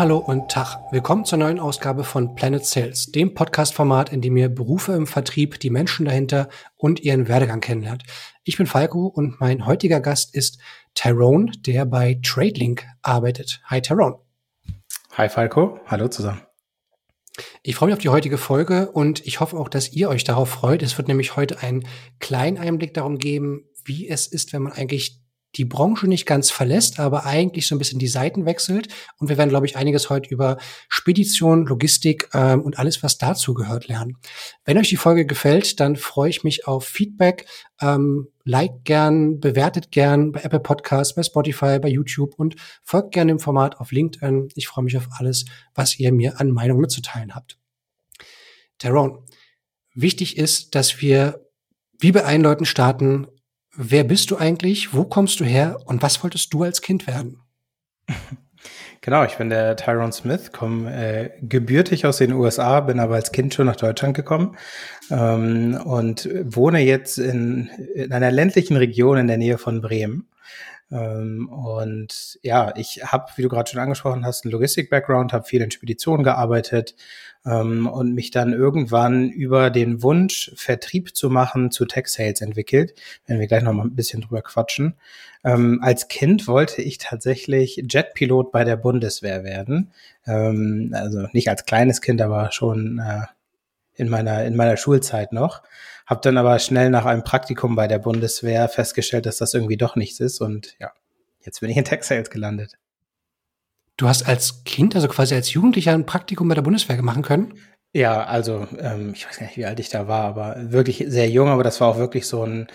Hallo und Tag. Willkommen zur neuen Ausgabe von Planet Sales, dem Podcast-Format, in dem ihr Berufe im Vertrieb, die Menschen dahinter und ihren Werdegang kennenlernt. Ich bin Falco und mein heutiger Gast ist Tyrone, der bei TradeLink arbeitet. Hi Tyrone. Hi Falco, hallo zusammen. Ich freue mich auf die heutige Folge und ich hoffe auch, dass ihr euch darauf freut. Es wird nämlich heute einen kleinen Einblick darum geben, wie es ist, wenn man eigentlich die Branche nicht ganz verlässt, aber eigentlich so ein bisschen die Seiten wechselt. Und wir werden, glaube ich, einiges heute über Spedition, Logistik ähm, und alles, was dazu gehört, lernen. Wenn euch die Folge gefällt, dann freue ich mich auf Feedback. Ähm, like gern, bewertet gern bei Apple Podcasts, bei Spotify, bei YouTube und folgt gern dem Format auf LinkedIn. Ich freue mich auf alles, was ihr mir an Meinung mitzuteilen habt. Tyrone, wichtig ist, dass wir wie bei allen Leuten starten, Wer bist du eigentlich? Wo kommst du her? Und was wolltest du als Kind werden? Genau, ich bin der Tyrone Smith, komme äh, gebürtig aus den USA, bin aber als Kind schon nach Deutschland gekommen ähm, und wohne jetzt in, in einer ländlichen Region in der Nähe von Bremen. Ähm, und ja, ich habe, wie du gerade schon angesprochen hast, einen Logistik-Background, habe viel in Speditionen gearbeitet ähm, und mich dann irgendwann über den Wunsch, Vertrieb zu machen, zu Tech-Sales entwickelt. Werden wir gleich noch mal ein bisschen drüber quatschen. Ähm, als Kind wollte ich tatsächlich Jetpilot bei der Bundeswehr werden. Ähm, also nicht als kleines Kind, aber schon äh, in meiner in meiner Schulzeit noch. Habe dann aber schnell nach einem Praktikum bei der Bundeswehr festgestellt, dass das irgendwie doch nichts ist. Und ja, jetzt bin ich in Tech Sales gelandet. Du hast als Kind, also quasi als Jugendlicher, ein Praktikum bei der Bundeswehr machen können? Ja, also ähm, ich weiß gar nicht, wie alt ich da war, aber wirklich sehr jung. Aber das war auch wirklich so ein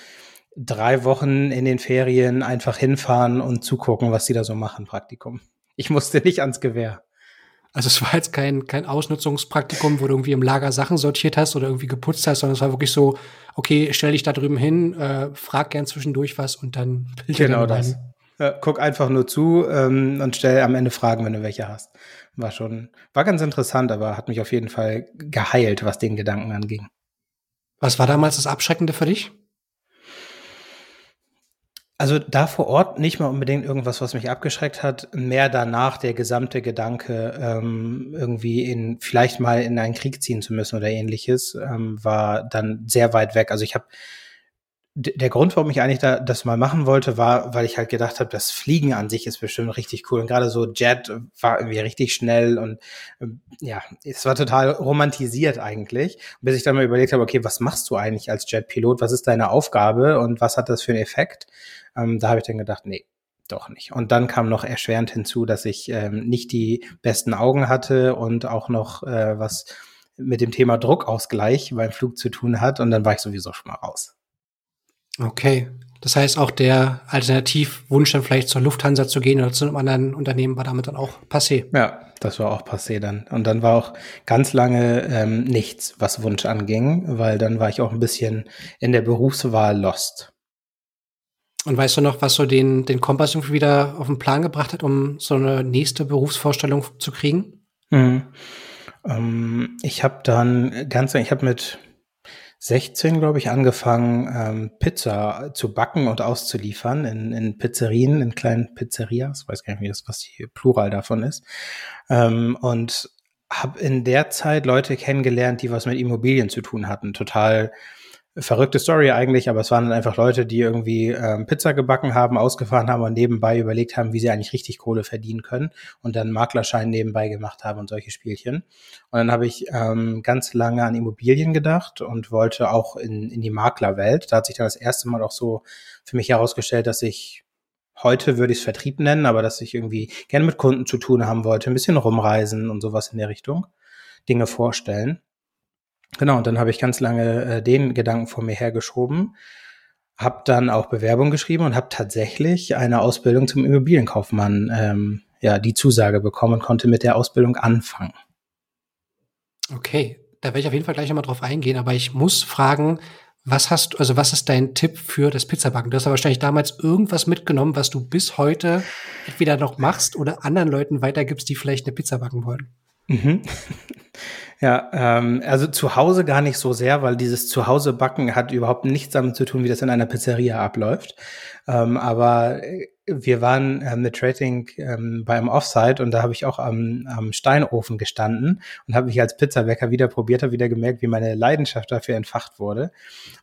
drei Wochen in den Ferien einfach hinfahren und zugucken, was die da so machen, Praktikum. Ich musste nicht ans Gewehr. Also es war jetzt kein, kein Ausnutzungspraktikum, wo du irgendwie im Lager Sachen sortiert hast oder irgendwie geputzt hast, sondern es war wirklich so, okay, stell dich da drüben hin, äh, frag gern zwischendurch was und dann Genau das. Ja, guck einfach nur zu ähm, und stell am Ende Fragen, wenn du welche hast. War schon, war ganz interessant, aber hat mich auf jeden Fall geheilt, was den Gedanken anging. Was war damals das Abschreckende für dich? Also da vor Ort nicht mal unbedingt irgendwas, was mich abgeschreckt hat, mehr danach der gesamte Gedanke, ähm, irgendwie in vielleicht mal in einen Krieg ziehen zu müssen oder ähnliches, ähm, war dann sehr weit weg. Also ich habe der Grund, warum ich eigentlich da, das mal machen wollte, war, weil ich halt gedacht habe, das Fliegen an sich ist bestimmt richtig cool. Und gerade so Jet war irgendwie richtig schnell und ähm, ja, es war total romantisiert eigentlich. Bis ich dann mal überlegt habe, okay, was machst du eigentlich als Jetpilot? Was ist deine Aufgabe und was hat das für einen Effekt? Ähm, da habe ich dann gedacht, nee, doch nicht. Und dann kam noch erschwerend hinzu, dass ich ähm, nicht die besten Augen hatte und auch noch äh, was mit dem Thema Druckausgleich beim Flug zu tun hat. Und dann war ich sowieso schon mal raus. Okay. Das heißt, auch der Alternativwunsch, dann vielleicht zur Lufthansa zu gehen oder zu einem anderen Unternehmen, war damit dann auch passé. Ja, das war auch passé dann. Und dann war auch ganz lange ähm, nichts, was Wunsch anging, weil dann war ich auch ein bisschen in der Berufswahl lost. Und weißt du noch, was so den, den Kompass irgendwie wieder auf den Plan gebracht hat, um so eine nächste Berufsvorstellung zu kriegen? Mhm. Ähm, ich habe dann ganz, ich habe mit 16, glaube ich, angefangen, ähm, Pizza zu backen und auszuliefern in, in Pizzerien, in kleinen Pizzerias. Ich weiß gar nicht, wie das, was die Plural davon ist. Ähm, und habe in der Zeit Leute kennengelernt, die was mit Immobilien zu tun hatten. Total verrückte Story eigentlich, aber es waren dann einfach Leute, die irgendwie ähm, Pizza gebacken haben, ausgefahren haben und nebenbei überlegt haben, wie sie eigentlich richtig Kohle verdienen können und dann Maklerschein nebenbei gemacht haben und solche Spielchen. Und dann habe ich ähm, ganz lange an Immobilien gedacht und wollte auch in, in die Maklerwelt. Da hat sich dann das erste Mal auch so für mich herausgestellt, dass ich heute würde ich es Vertrieb nennen, aber dass ich irgendwie gerne mit Kunden zu tun haben wollte, ein bisschen rumreisen und sowas in der Richtung, Dinge vorstellen. Genau, und dann habe ich ganz lange äh, den Gedanken vor mir hergeschoben, habe dann auch Bewerbung geschrieben und habe tatsächlich eine Ausbildung zum Immobilienkaufmann, ähm, ja, die Zusage bekommen und konnte mit der Ausbildung anfangen. Okay, da werde ich auf jeden Fall gleich nochmal drauf eingehen, aber ich muss fragen, was hast du, also was ist dein Tipp für das Pizzabacken? Du hast ja wahrscheinlich damals irgendwas mitgenommen, was du bis heute entweder noch machst oder anderen Leuten weitergibst, die vielleicht eine Pizza backen wollen. Mhm. Ja, ähm, also zu Hause gar nicht so sehr, weil dieses Zuhause backen hat überhaupt nichts damit zu tun, wie das in einer Pizzeria abläuft. Ähm, aber wir waren äh, mit Trading ähm, beim Offsite und da habe ich auch am, am Steinofen gestanden und habe mich als Pizzabäcker wieder probiert, habe wieder gemerkt, wie meine Leidenschaft dafür entfacht wurde.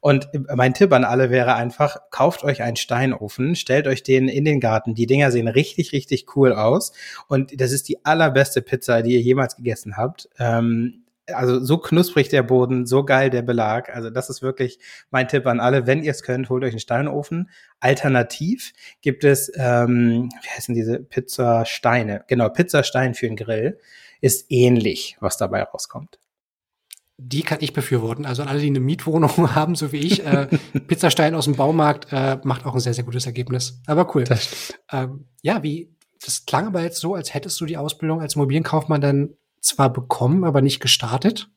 Und mein Tipp an alle wäre einfach, kauft euch einen Steinofen, stellt euch den in den Garten. Die Dinger sehen richtig, richtig cool aus und das ist die allerbeste Pizza, die ihr jemals gegessen habt. Ähm, also so knusprig der Boden, so geil der Belag. Also das ist wirklich mein Tipp an alle. Wenn ihr es könnt, holt euch einen Steinofen. Alternativ gibt es, ähm, wie heißen diese Pizzasteine? Genau, Pizzastein für den Grill ist ähnlich, was dabei rauskommt. Die kann ich befürworten. Also alle, die eine Mietwohnung haben, so wie ich, äh, Pizzastein aus dem Baumarkt äh, macht auch ein sehr, sehr gutes Ergebnis. Aber cool. Ähm, ja, wie, das klang aber jetzt so, als hättest du die Ausbildung als Immobilienkaufmann dann zwar bekommen, aber nicht gestartet?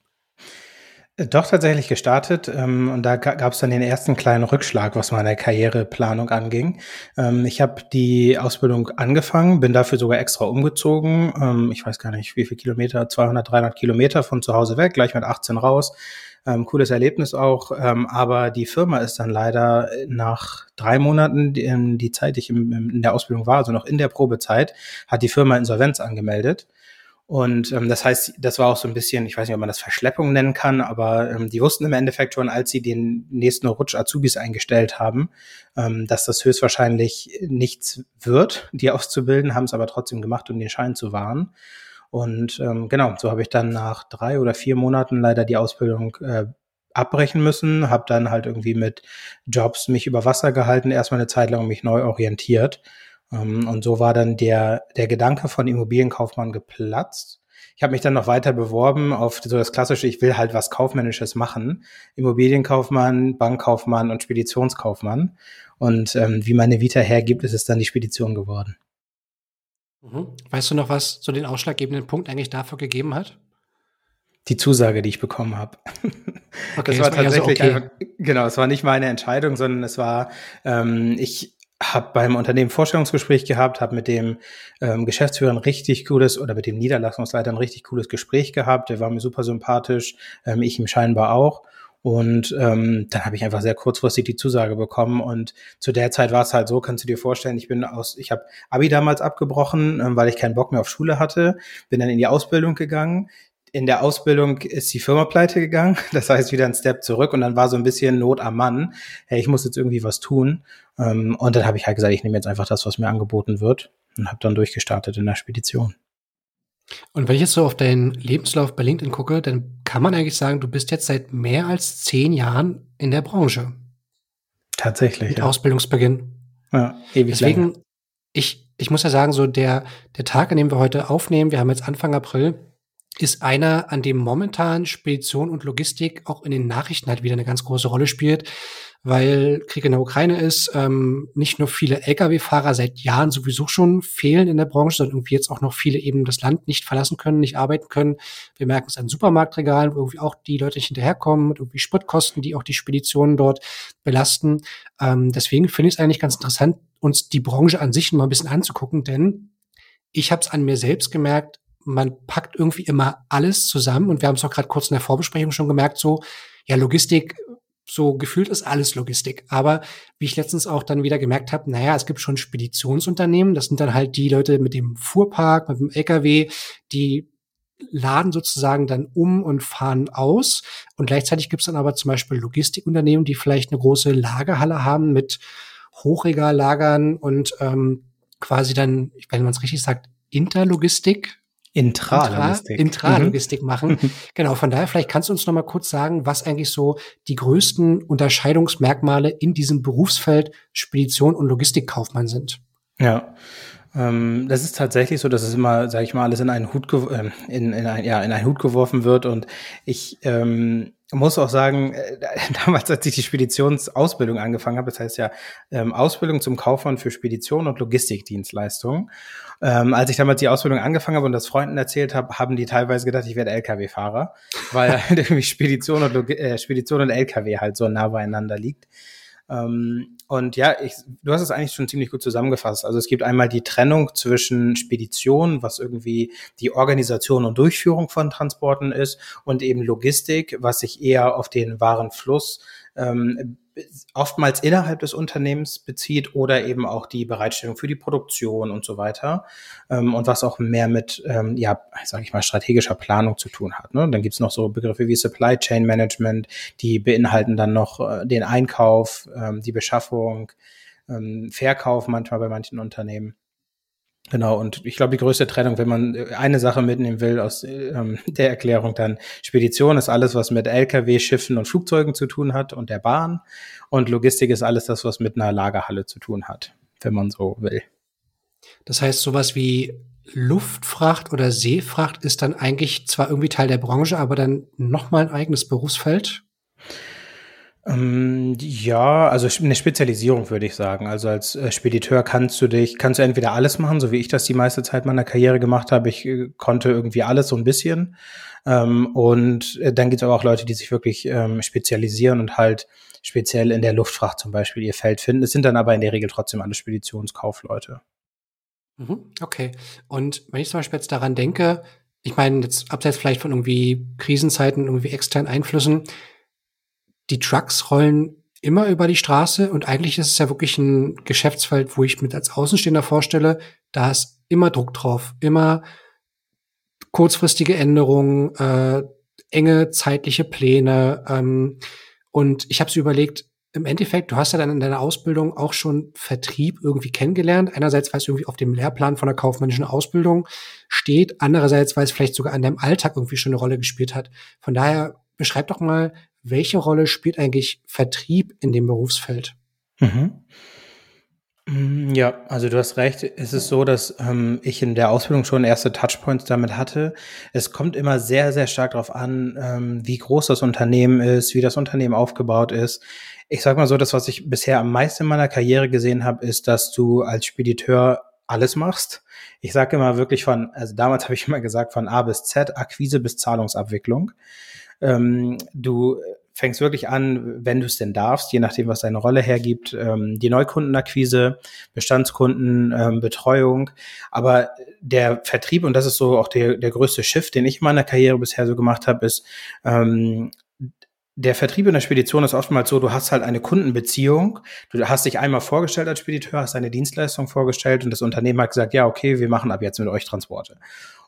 Äh, doch tatsächlich gestartet ähm, und da gab es dann den ersten kleinen Rückschlag, was meine Karriereplanung anging. Ähm, ich habe die Ausbildung angefangen, bin dafür sogar extra umgezogen. Ähm, ich weiß gar nicht, wie viel Kilometer, 200, 300 Kilometer von zu Hause weg, gleich mit 18 raus. Ähm, cooles Erlebnis auch, ähm, aber die Firma ist dann leider nach drei Monaten, die, die Zeit, die ich im, in der Ausbildung war, also noch in der Probezeit, hat die Firma Insolvenz angemeldet. Und ähm, das heißt, das war auch so ein bisschen, ich weiß nicht, ob man das Verschleppung nennen kann, aber ähm, die wussten im Endeffekt schon, als sie den nächsten Rutsch Azubis eingestellt haben, ähm, dass das höchstwahrscheinlich nichts wird, die auszubilden, haben es aber trotzdem gemacht, um den Schein zu wahren. Und ähm, genau, so habe ich dann nach drei oder vier Monaten leider die Ausbildung äh, abbrechen müssen, habe dann halt irgendwie mit Jobs mich über Wasser gehalten, erstmal eine Zeit lang mich neu orientiert und so war dann der, der Gedanke von Immobilienkaufmann geplatzt. Ich habe mich dann noch weiter beworben auf so das klassische, ich will halt was Kaufmännisches machen. Immobilienkaufmann, Bankkaufmann und Speditionskaufmann. Und ähm, wie meine Vita hergibt, ist es dann die Spedition geworden. Mhm. Weißt du noch, was so den ausschlaggebenden Punkt eigentlich dafür gegeben hat? Die Zusage, die ich bekommen habe. Okay, das war tatsächlich so okay. genau, es war nicht meine Entscheidung, sondern es war, ähm, ich habe beim Unternehmen Vorstellungsgespräch gehabt, habe mit dem ähm, Geschäftsführer ein richtig cooles oder mit dem Niederlassungsleiter ein richtig cooles Gespräch gehabt. Der war mir super sympathisch, ähm, ich ihm scheinbar auch. Und ähm, dann habe ich einfach sehr kurzfristig die Zusage bekommen. Und zu der Zeit war es halt so, kannst du dir vorstellen, ich bin aus, ich habe Abi damals abgebrochen, ähm, weil ich keinen Bock mehr auf Schule hatte, bin dann in die Ausbildung gegangen in der Ausbildung ist die Firma pleite gegangen. Das heißt, wieder ein Step zurück und dann war so ein bisschen Not am Mann. Hey, ich muss jetzt irgendwie was tun. Ähm, und dann habe ich halt gesagt, ich nehme jetzt einfach das, was mir angeboten wird und habe dann durchgestartet in der Spedition. Und wenn ich jetzt so auf deinen Lebenslauf bei LinkedIn gucke, dann kann man eigentlich sagen, du bist jetzt seit mehr als zehn Jahren in der Branche. Tatsächlich. Mit ja. Ausbildungsbeginn. Ja, ewig Deswegen, lange. ich, ich muss ja sagen, so der, der Tag, an dem wir heute aufnehmen, wir haben jetzt Anfang April, ist einer, an dem momentan Spedition und Logistik auch in den Nachrichten halt wieder eine ganz große Rolle spielt, weil Krieg in der Ukraine ist, ähm, nicht nur viele Lkw-Fahrer seit Jahren sowieso schon fehlen in der Branche, sondern irgendwie jetzt auch noch viele eben das Land nicht verlassen können, nicht arbeiten können. Wir merken es an Supermarktregalen, wo irgendwie auch die Leute nicht hinterherkommen mit irgendwie Spritkosten, die auch die Speditionen dort belasten. Ähm, deswegen finde ich es eigentlich ganz interessant, uns die Branche an sich mal ein bisschen anzugucken, denn ich habe es an mir selbst gemerkt, man packt irgendwie immer alles zusammen und wir haben es auch gerade kurz in der Vorbesprechung schon gemerkt, so, ja, Logistik, so gefühlt ist alles Logistik. Aber wie ich letztens auch dann wieder gemerkt habe, naja, es gibt schon Speditionsunternehmen, das sind dann halt die Leute mit dem Fuhrpark, mit dem LKW, die laden sozusagen dann um und fahren aus. Und gleichzeitig gibt es dann aber zum Beispiel Logistikunternehmen, die vielleicht eine große Lagerhalle haben mit Hochregallagern und ähm, quasi dann, wenn man es richtig sagt, Interlogistik, Intralogistik. Intralogistik mhm. machen. genau, von daher, vielleicht kannst du uns noch mal kurz sagen, was eigentlich so die größten Unterscheidungsmerkmale in diesem Berufsfeld Spedition und Logistikkaufmann sind. Ja, ähm, das ist tatsächlich so, dass es immer, sage ich mal, alles in einen Hut, äh, in, in, ein, ja, in einen Hut geworfen wird. Und ich ähm, muss auch sagen, äh, damals, als ich die Speditionsausbildung angefangen habe, das heißt ja ähm, Ausbildung zum Kaufmann für Spedition und Logistikdienstleistungen. Ähm, als ich damals die Ausbildung angefangen habe und das Freunden erzählt habe, haben die teilweise gedacht, ich werde LKW-Fahrer, weil halt irgendwie Spedition und, Log äh, Spedition und LKW halt so nah beieinander liegt. Ähm, und ja, ich, du hast es eigentlich schon ziemlich gut zusammengefasst. Also es gibt einmal die Trennung zwischen Spedition, was irgendwie die Organisation und Durchführung von Transporten ist, und eben Logistik, was sich eher auf den Warenfluss ähm, oftmals innerhalb des Unternehmens bezieht oder eben auch die Bereitstellung für die Produktion und so weiter. Ähm, und was auch mehr mit, ähm, ja, sage ich mal, strategischer Planung zu tun hat. Ne? Dann gibt's noch so Begriffe wie Supply Chain Management, die beinhalten dann noch äh, den Einkauf, ähm, die Beschaffung, ähm, Verkauf manchmal bei manchen Unternehmen. Genau, und ich glaube, die größte Trennung, wenn man äh, eine Sache mitnehmen will aus ähm, der Erklärung, dann Spedition ist alles, was mit Lkw, Schiffen und Flugzeugen zu tun hat und der Bahn. Und Logistik ist alles das, was mit einer Lagerhalle zu tun hat, wenn man so will. Das heißt, sowas wie Luftfracht oder Seefracht ist dann eigentlich zwar irgendwie Teil der Branche, aber dann nochmal ein eigenes Berufsfeld? Ähm, ja, also eine Spezialisierung würde ich sagen. Also als äh, Spediteur kannst du dich, kannst du entweder alles machen, so wie ich das die meiste Zeit meiner Karriere gemacht habe. Ich äh, konnte irgendwie alles so ein bisschen. Ähm, und äh, dann gibt es aber auch Leute, die sich wirklich ähm, spezialisieren und halt speziell in der Luftfracht zum Beispiel ihr Feld finden. Es sind dann aber in der Regel trotzdem alle Speditionskaufleute. Mhm, okay. Und wenn ich zum Beispiel jetzt daran denke, ich meine, jetzt abseits vielleicht von irgendwie Krisenzeiten, irgendwie externen Einflüssen, die Trucks rollen immer über die Straße und eigentlich ist es ja wirklich ein Geschäftsfeld, wo ich mit als Außenstehender vorstelle, da ist immer Druck drauf, immer kurzfristige Änderungen, äh, enge zeitliche Pläne. Ähm, und ich habe es überlegt, im Endeffekt, du hast ja dann in deiner Ausbildung auch schon Vertrieb irgendwie kennengelernt. Einerseits, weil es irgendwie auf dem Lehrplan von der kaufmännischen Ausbildung steht, andererseits, weil es vielleicht sogar an deinem Alltag irgendwie schon eine Rolle gespielt hat. Von daher beschreib doch mal, welche Rolle spielt eigentlich Vertrieb in dem Berufsfeld? Mhm. Mm, ja, also du hast recht. Es ist so, dass ähm, ich in der Ausbildung schon erste Touchpoints damit hatte. Es kommt immer sehr, sehr stark darauf an, ähm, wie groß das Unternehmen ist, wie das Unternehmen aufgebaut ist. Ich sag mal so, das, was ich bisher am meisten in meiner Karriere gesehen habe, ist, dass du als Spediteur alles machst. Ich sage immer wirklich von, also damals habe ich immer gesagt, von A bis Z, Akquise bis Zahlungsabwicklung. Ähm, du fängst wirklich an, wenn du es denn darfst, je nachdem, was deine Rolle hergibt, ähm, die Neukundenakquise, Bestandskundenbetreuung. Ähm, Aber der Vertrieb, und das ist so auch der, der größte Shift, den ich in meiner Karriere bisher so gemacht habe, ist, ähm, der Vertrieb in der Spedition ist oftmals so, du hast halt eine Kundenbeziehung, du hast dich einmal vorgestellt als Spediteur, hast deine Dienstleistung vorgestellt und das Unternehmen hat gesagt, ja, okay, wir machen ab jetzt mit euch Transporte.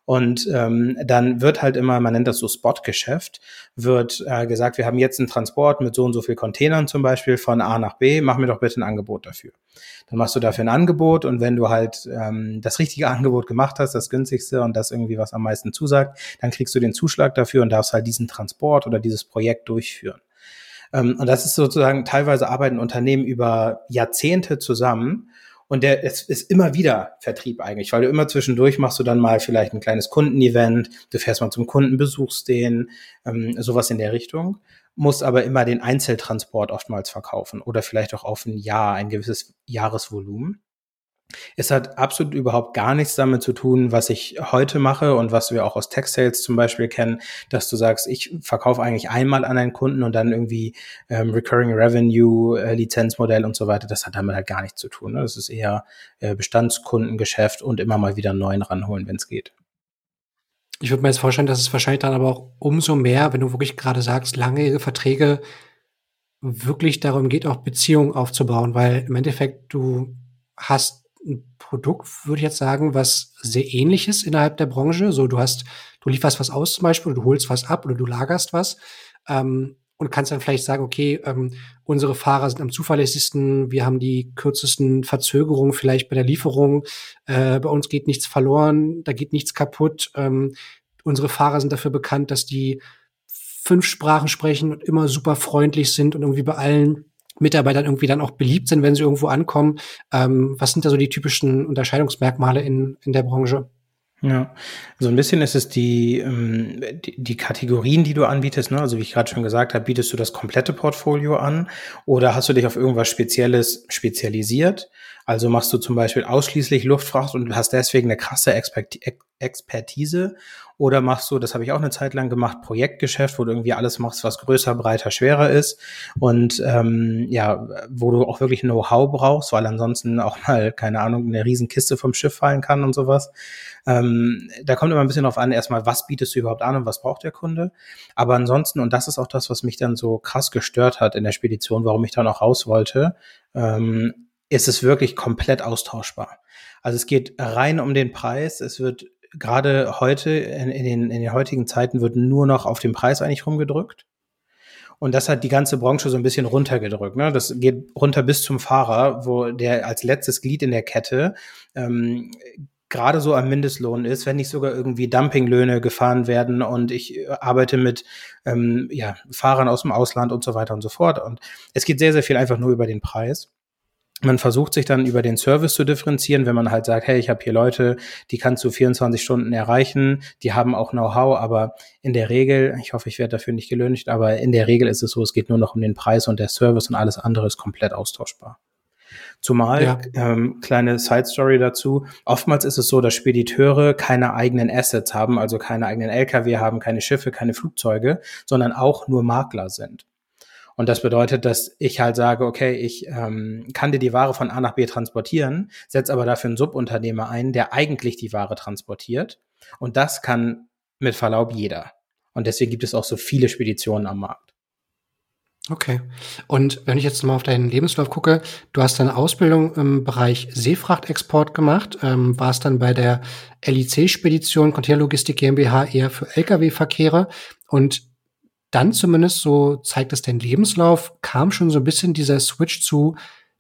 Und ähm, dann wird halt immer, man nennt das so Spot-Geschäft, wird äh, gesagt, wir haben jetzt einen Transport mit so und so viel Containern zum Beispiel von A nach B, mach mir doch bitte ein Angebot dafür. Dann machst du dafür ein Angebot und wenn du halt ähm, das richtige Angebot gemacht hast, das günstigste und das irgendwie was am meisten zusagt, dann kriegst du den Zuschlag dafür und darfst halt diesen Transport oder dieses Projekt durchführen. Ähm, und das ist sozusagen, teilweise arbeiten Unternehmen über Jahrzehnte zusammen und der es ist immer wieder Vertrieb eigentlich, weil du immer zwischendurch machst du dann mal vielleicht ein kleines Kundenevent, du fährst mal zum Kunden, besuchst den, ähm, sowas in der Richtung, musst aber immer den Einzeltransport oftmals verkaufen oder vielleicht auch auf ein Jahr, ein gewisses Jahresvolumen. Es hat absolut überhaupt gar nichts damit zu tun, was ich heute mache und was wir auch aus Tech Sales zum Beispiel kennen, dass du sagst, ich verkaufe eigentlich einmal an einen Kunden und dann irgendwie ähm, Recurring Revenue, äh, Lizenzmodell und so weiter. Das hat damit halt gar nichts zu tun. Ne? Das ist eher äh, Bestandskundengeschäft und immer mal wieder einen neuen ranholen, wenn es geht. Ich würde mir jetzt vorstellen, dass es wahrscheinlich dann aber auch umso mehr, wenn du wirklich gerade sagst, langjährige Verträge wirklich darum geht, auch Beziehungen aufzubauen, weil im Endeffekt du hast ein Produkt, würde ich jetzt sagen, was sehr ähnlich ist innerhalb der Branche. So, du hast, du lieferst was aus zum Beispiel, du holst was ab oder du lagerst was. Ähm, und kannst dann vielleicht sagen, okay, ähm, unsere Fahrer sind am zuverlässigsten, wir haben die kürzesten Verzögerungen vielleicht bei der Lieferung, äh, bei uns geht nichts verloren, da geht nichts kaputt. Ähm, unsere Fahrer sind dafür bekannt, dass die fünf Sprachen sprechen und immer super freundlich sind und irgendwie bei allen Mitarbeitern irgendwie dann auch beliebt sind, wenn sie irgendwo ankommen. Ähm, was sind da so die typischen Unterscheidungsmerkmale in, in der Branche? Ja, so ein bisschen ist es die, ähm, die, die Kategorien, die du anbietest. Ne? Also wie ich gerade schon gesagt habe, bietest du das komplette Portfolio an oder hast du dich auf irgendwas Spezielles spezialisiert? Also machst du zum Beispiel ausschließlich Luftfracht und hast deswegen eine krasse Expertise Oder machst du, das habe ich auch eine Zeit lang gemacht, Projektgeschäft, wo du irgendwie alles machst, was größer, breiter, schwerer ist und ähm, ja, wo du auch wirklich Know-how brauchst, weil ansonsten auch mal, keine Ahnung, eine Riesenkiste vom Schiff fallen kann und sowas. Ähm, da kommt immer ein bisschen drauf an, erstmal, was bietest du überhaupt an und was braucht der Kunde. Aber ansonsten, und das ist auch das, was mich dann so krass gestört hat in der Spedition, warum ich dann auch raus wollte, ähm, ist es wirklich komplett austauschbar. Also es geht rein um den Preis. Es wird gerade heute, in, in, den, in den heutigen Zeiten, wird nur noch auf den Preis eigentlich rumgedrückt. Und das hat die ganze Branche so ein bisschen runtergedrückt. Ne? Das geht runter bis zum Fahrer, wo der als letztes Glied in der Kette ähm, gerade so am Mindestlohn ist, wenn nicht sogar irgendwie Dumpinglöhne gefahren werden und ich äh, arbeite mit ähm, ja, Fahrern aus dem Ausland und so weiter und so fort. Und es geht sehr, sehr viel einfach nur über den Preis. Man versucht sich dann über den Service zu differenzieren, wenn man halt sagt, hey, ich habe hier Leute, die kannst du 24 Stunden erreichen, die haben auch Know-how, aber in der Regel, ich hoffe, ich werde dafür nicht gelöhnt, aber in der Regel ist es so, es geht nur noch um den Preis und der Service und alles andere ist komplett austauschbar. Zumal, ja. ähm, kleine Side Story dazu, oftmals ist es so, dass Spediteure keine eigenen Assets haben, also keine eigenen Lkw haben, keine Schiffe, keine Flugzeuge, sondern auch nur Makler sind. Und das bedeutet, dass ich halt sage, okay, ich ähm, kann dir die Ware von A nach B transportieren, setze aber dafür einen Subunternehmer ein, der eigentlich die Ware transportiert. Und das kann mit Verlaub jeder. Und deswegen gibt es auch so viele Speditionen am Markt. Okay. Und wenn ich jetzt mal auf deinen Lebenslauf gucke, du hast deine Ausbildung im Bereich Seefrachtexport gemacht, ähm, warst dann bei der LIC-Spedition Containerlogistik GmbH eher für Lkw-Verkehre und dann zumindest, so zeigt es dein Lebenslauf, kam schon so ein bisschen dieser Switch zu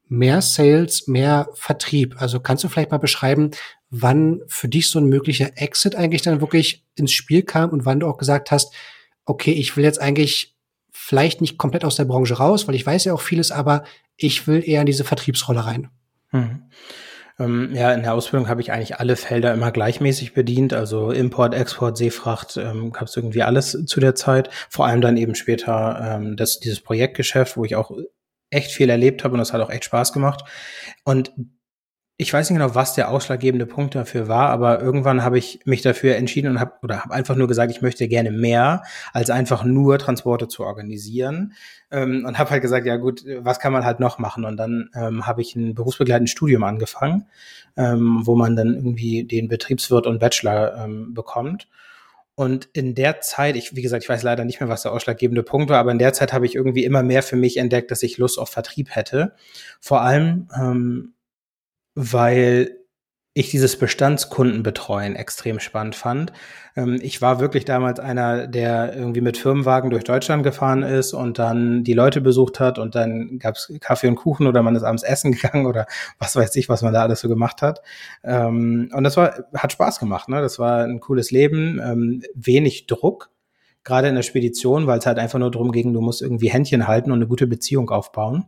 mehr Sales, mehr Vertrieb. Also kannst du vielleicht mal beschreiben, wann für dich so ein möglicher Exit eigentlich dann wirklich ins Spiel kam und wann du auch gesagt hast, okay, ich will jetzt eigentlich vielleicht nicht komplett aus der Branche raus, weil ich weiß ja auch vieles, aber ich will eher in diese Vertriebsrolle rein. Hm. Ähm, ja, in der Ausbildung habe ich eigentlich alle Felder immer gleichmäßig bedient, also Import, Export, Seefracht, ähm, gab es irgendwie alles zu der Zeit. Vor allem dann eben später ähm, das, dieses Projektgeschäft, wo ich auch echt viel erlebt habe und das hat auch echt Spaß gemacht. Und ich weiß nicht genau, was der ausschlaggebende Punkt dafür war, aber irgendwann habe ich mich dafür entschieden und habe oder habe einfach nur gesagt, ich möchte gerne mehr als einfach nur Transporte zu organisieren ähm, und habe halt gesagt, ja gut, was kann man halt noch machen? Und dann ähm, habe ich ein berufsbegleitendes Studium angefangen, ähm, wo man dann irgendwie den Betriebswirt und Bachelor ähm, bekommt. Und in der Zeit, ich, wie gesagt, ich weiß leider nicht mehr, was der ausschlaggebende Punkt war, aber in der Zeit habe ich irgendwie immer mehr für mich entdeckt, dass ich Lust auf Vertrieb hätte. Vor allem ähm, weil ich dieses Bestandskundenbetreuen extrem spannend fand. Ähm, ich war wirklich damals einer, der irgendwie mit Firmenwagen durch Deutschland gefahren ist und dann die Leute besucht hat und dann gab's Kaffee und Kuchen oder man ist abends essen gegangen oder was weiß ich, was man da alles so gemacht hat. Ähm, und das war, hat Spaß gemacht. Ne? Das war ein cooles Leben, ähm, wenig Druck, gerade in der Spedition, weil es halt einfach nur darum ging, du musst irgendwie Händchen halten und eine gute Beziehung aufbauen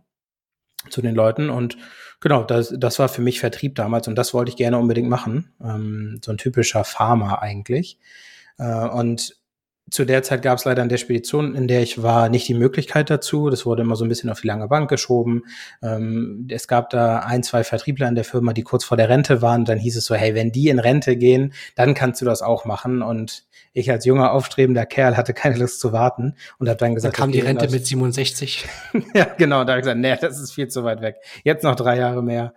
zu den Leuten und Genau, das, das war für mich Vertrieb damals und das wollte ich gerne unbedingt machen. Ähm, so ein typischer Farmer eigentlich. Äh, und zu der Zeit gab es leider in der Spedition, in der ich war, nicht die Möglichkeit dazu. Das wurde immer so ein bisschen auf die lange Bank geschoben. Ähm, es gab da ein, zwei Vertriebler in der Firma, die kurz vor der Rente waren. Dann hieß es so, hey, wenn die in Rente gehen, dann kannst du das auch machen. Und ich als junger, aufstrebender Kerl hatte keine Lust zu warten und habe dann gesagt, dann kam okay, die Rente mit 67. ja, genau. Da habe ich gesagt, nee, das ist viel zu weit weg. Jetzt noch drei Jahre mehr.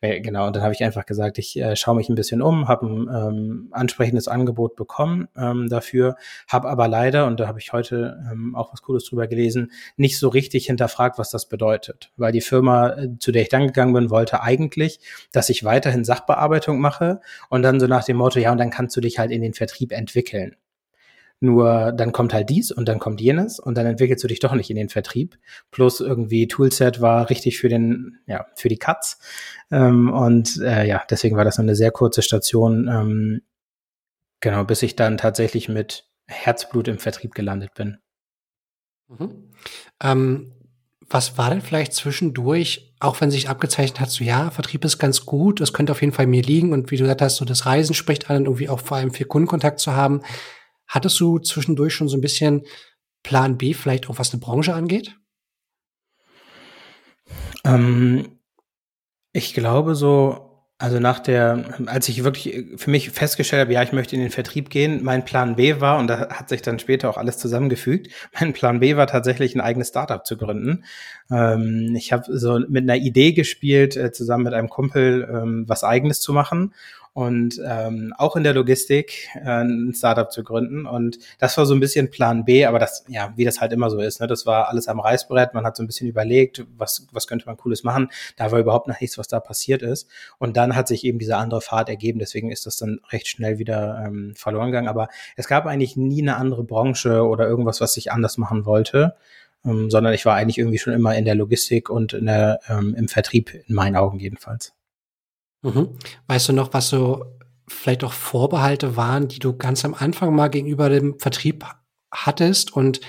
Äh, genau, und dann habe ich einfach gesagt, ich äh, schaue mich ein bisschen um, habe ein ähm, ansprechendes Angebot bekommen ähm, dafür, habe aber leider, und da habe ich heute ähm, auch was Cooles drüber gelesen, nicht so richtig hinterfragt, was das bedeutet. Weil die Firma, äh, zu der ich dann gegangen bin, wollte eigentlich, dass ich weiterhin Sachbearbeitung mache und dann so nach dem Motto, ja, und dann kannst du dich halt in den Vertrieb entwickeln. Nur dann kommt halt dies und dann kommt jenes und dann entwickelst du dich doch nicht in den Vertrieb. Plus irgendwie Toolset war richtig für den, ja, für die Cuts. Ähm, und äh, ja, deswegen war das eine sehr kurze Station. Ähm, genau, bis ich dann tatsächlich mit Herzblut im Vertrieb gelandet bin. Mhm. Ähm, was war denn vielleicht zwischendurch, auch wenn sich abgezeichnet hat, so ja, Vertrieb ist ganz gut, das könnte auf jeden Fall mir liegen und wie du gesagt hast, so das Reisen spricht an, irgendwie auch vor allem viel Kundenkontakt zu haben. Hattest du zwischendurch schon so ein bisschen Plan B, vielleicht auch was eine Branche angeht? Ähm, ich glaube so Also nach der, als ich wirklich für mich festgestellt habe, ja, ich möchte in den Vertrieb gehen, mein Plan B war, und da hat sich dann später auch alles zusammengefügt, mein Plan B war tatsächlich ein eigenes Startup zu gründen. Ähm, ich habe so mit einer Idee gespielt, äh, zusammen mit einem Kumpel ähm, was eigenes zu machen und ähm, auch in der Logistik äh, ein Startup zu gründen. Und das war so ein bisschen Plan B, aber das, ja, wie das halt immer so ist, ne? das war alles am Reißbrett. Man hat so ein bisschen überlegt, was, was könnte man Cooles machen. Da war überhaupt noch nichts, was da passiert ist. Und dann hat sich eben diese andere Fahrt ergeben. Deswegen ist das dann recht schnell wieder ähm, verloren gegangen. Aber es gab eigentlich nie eine andere Branche oder irgendwas, was ich anders machen wollte. Ähm, sondern ich war eigentlich irgendwie schon immer in der Logistik und in der, ähm, im Vertrieb, in meinen Augen jedenfalls. Mhm. Weißt du noch, was so vielleicht auch Vorbehalte waren, die du ganz am Anfang mal gegenüber dem Vertrieb hattest und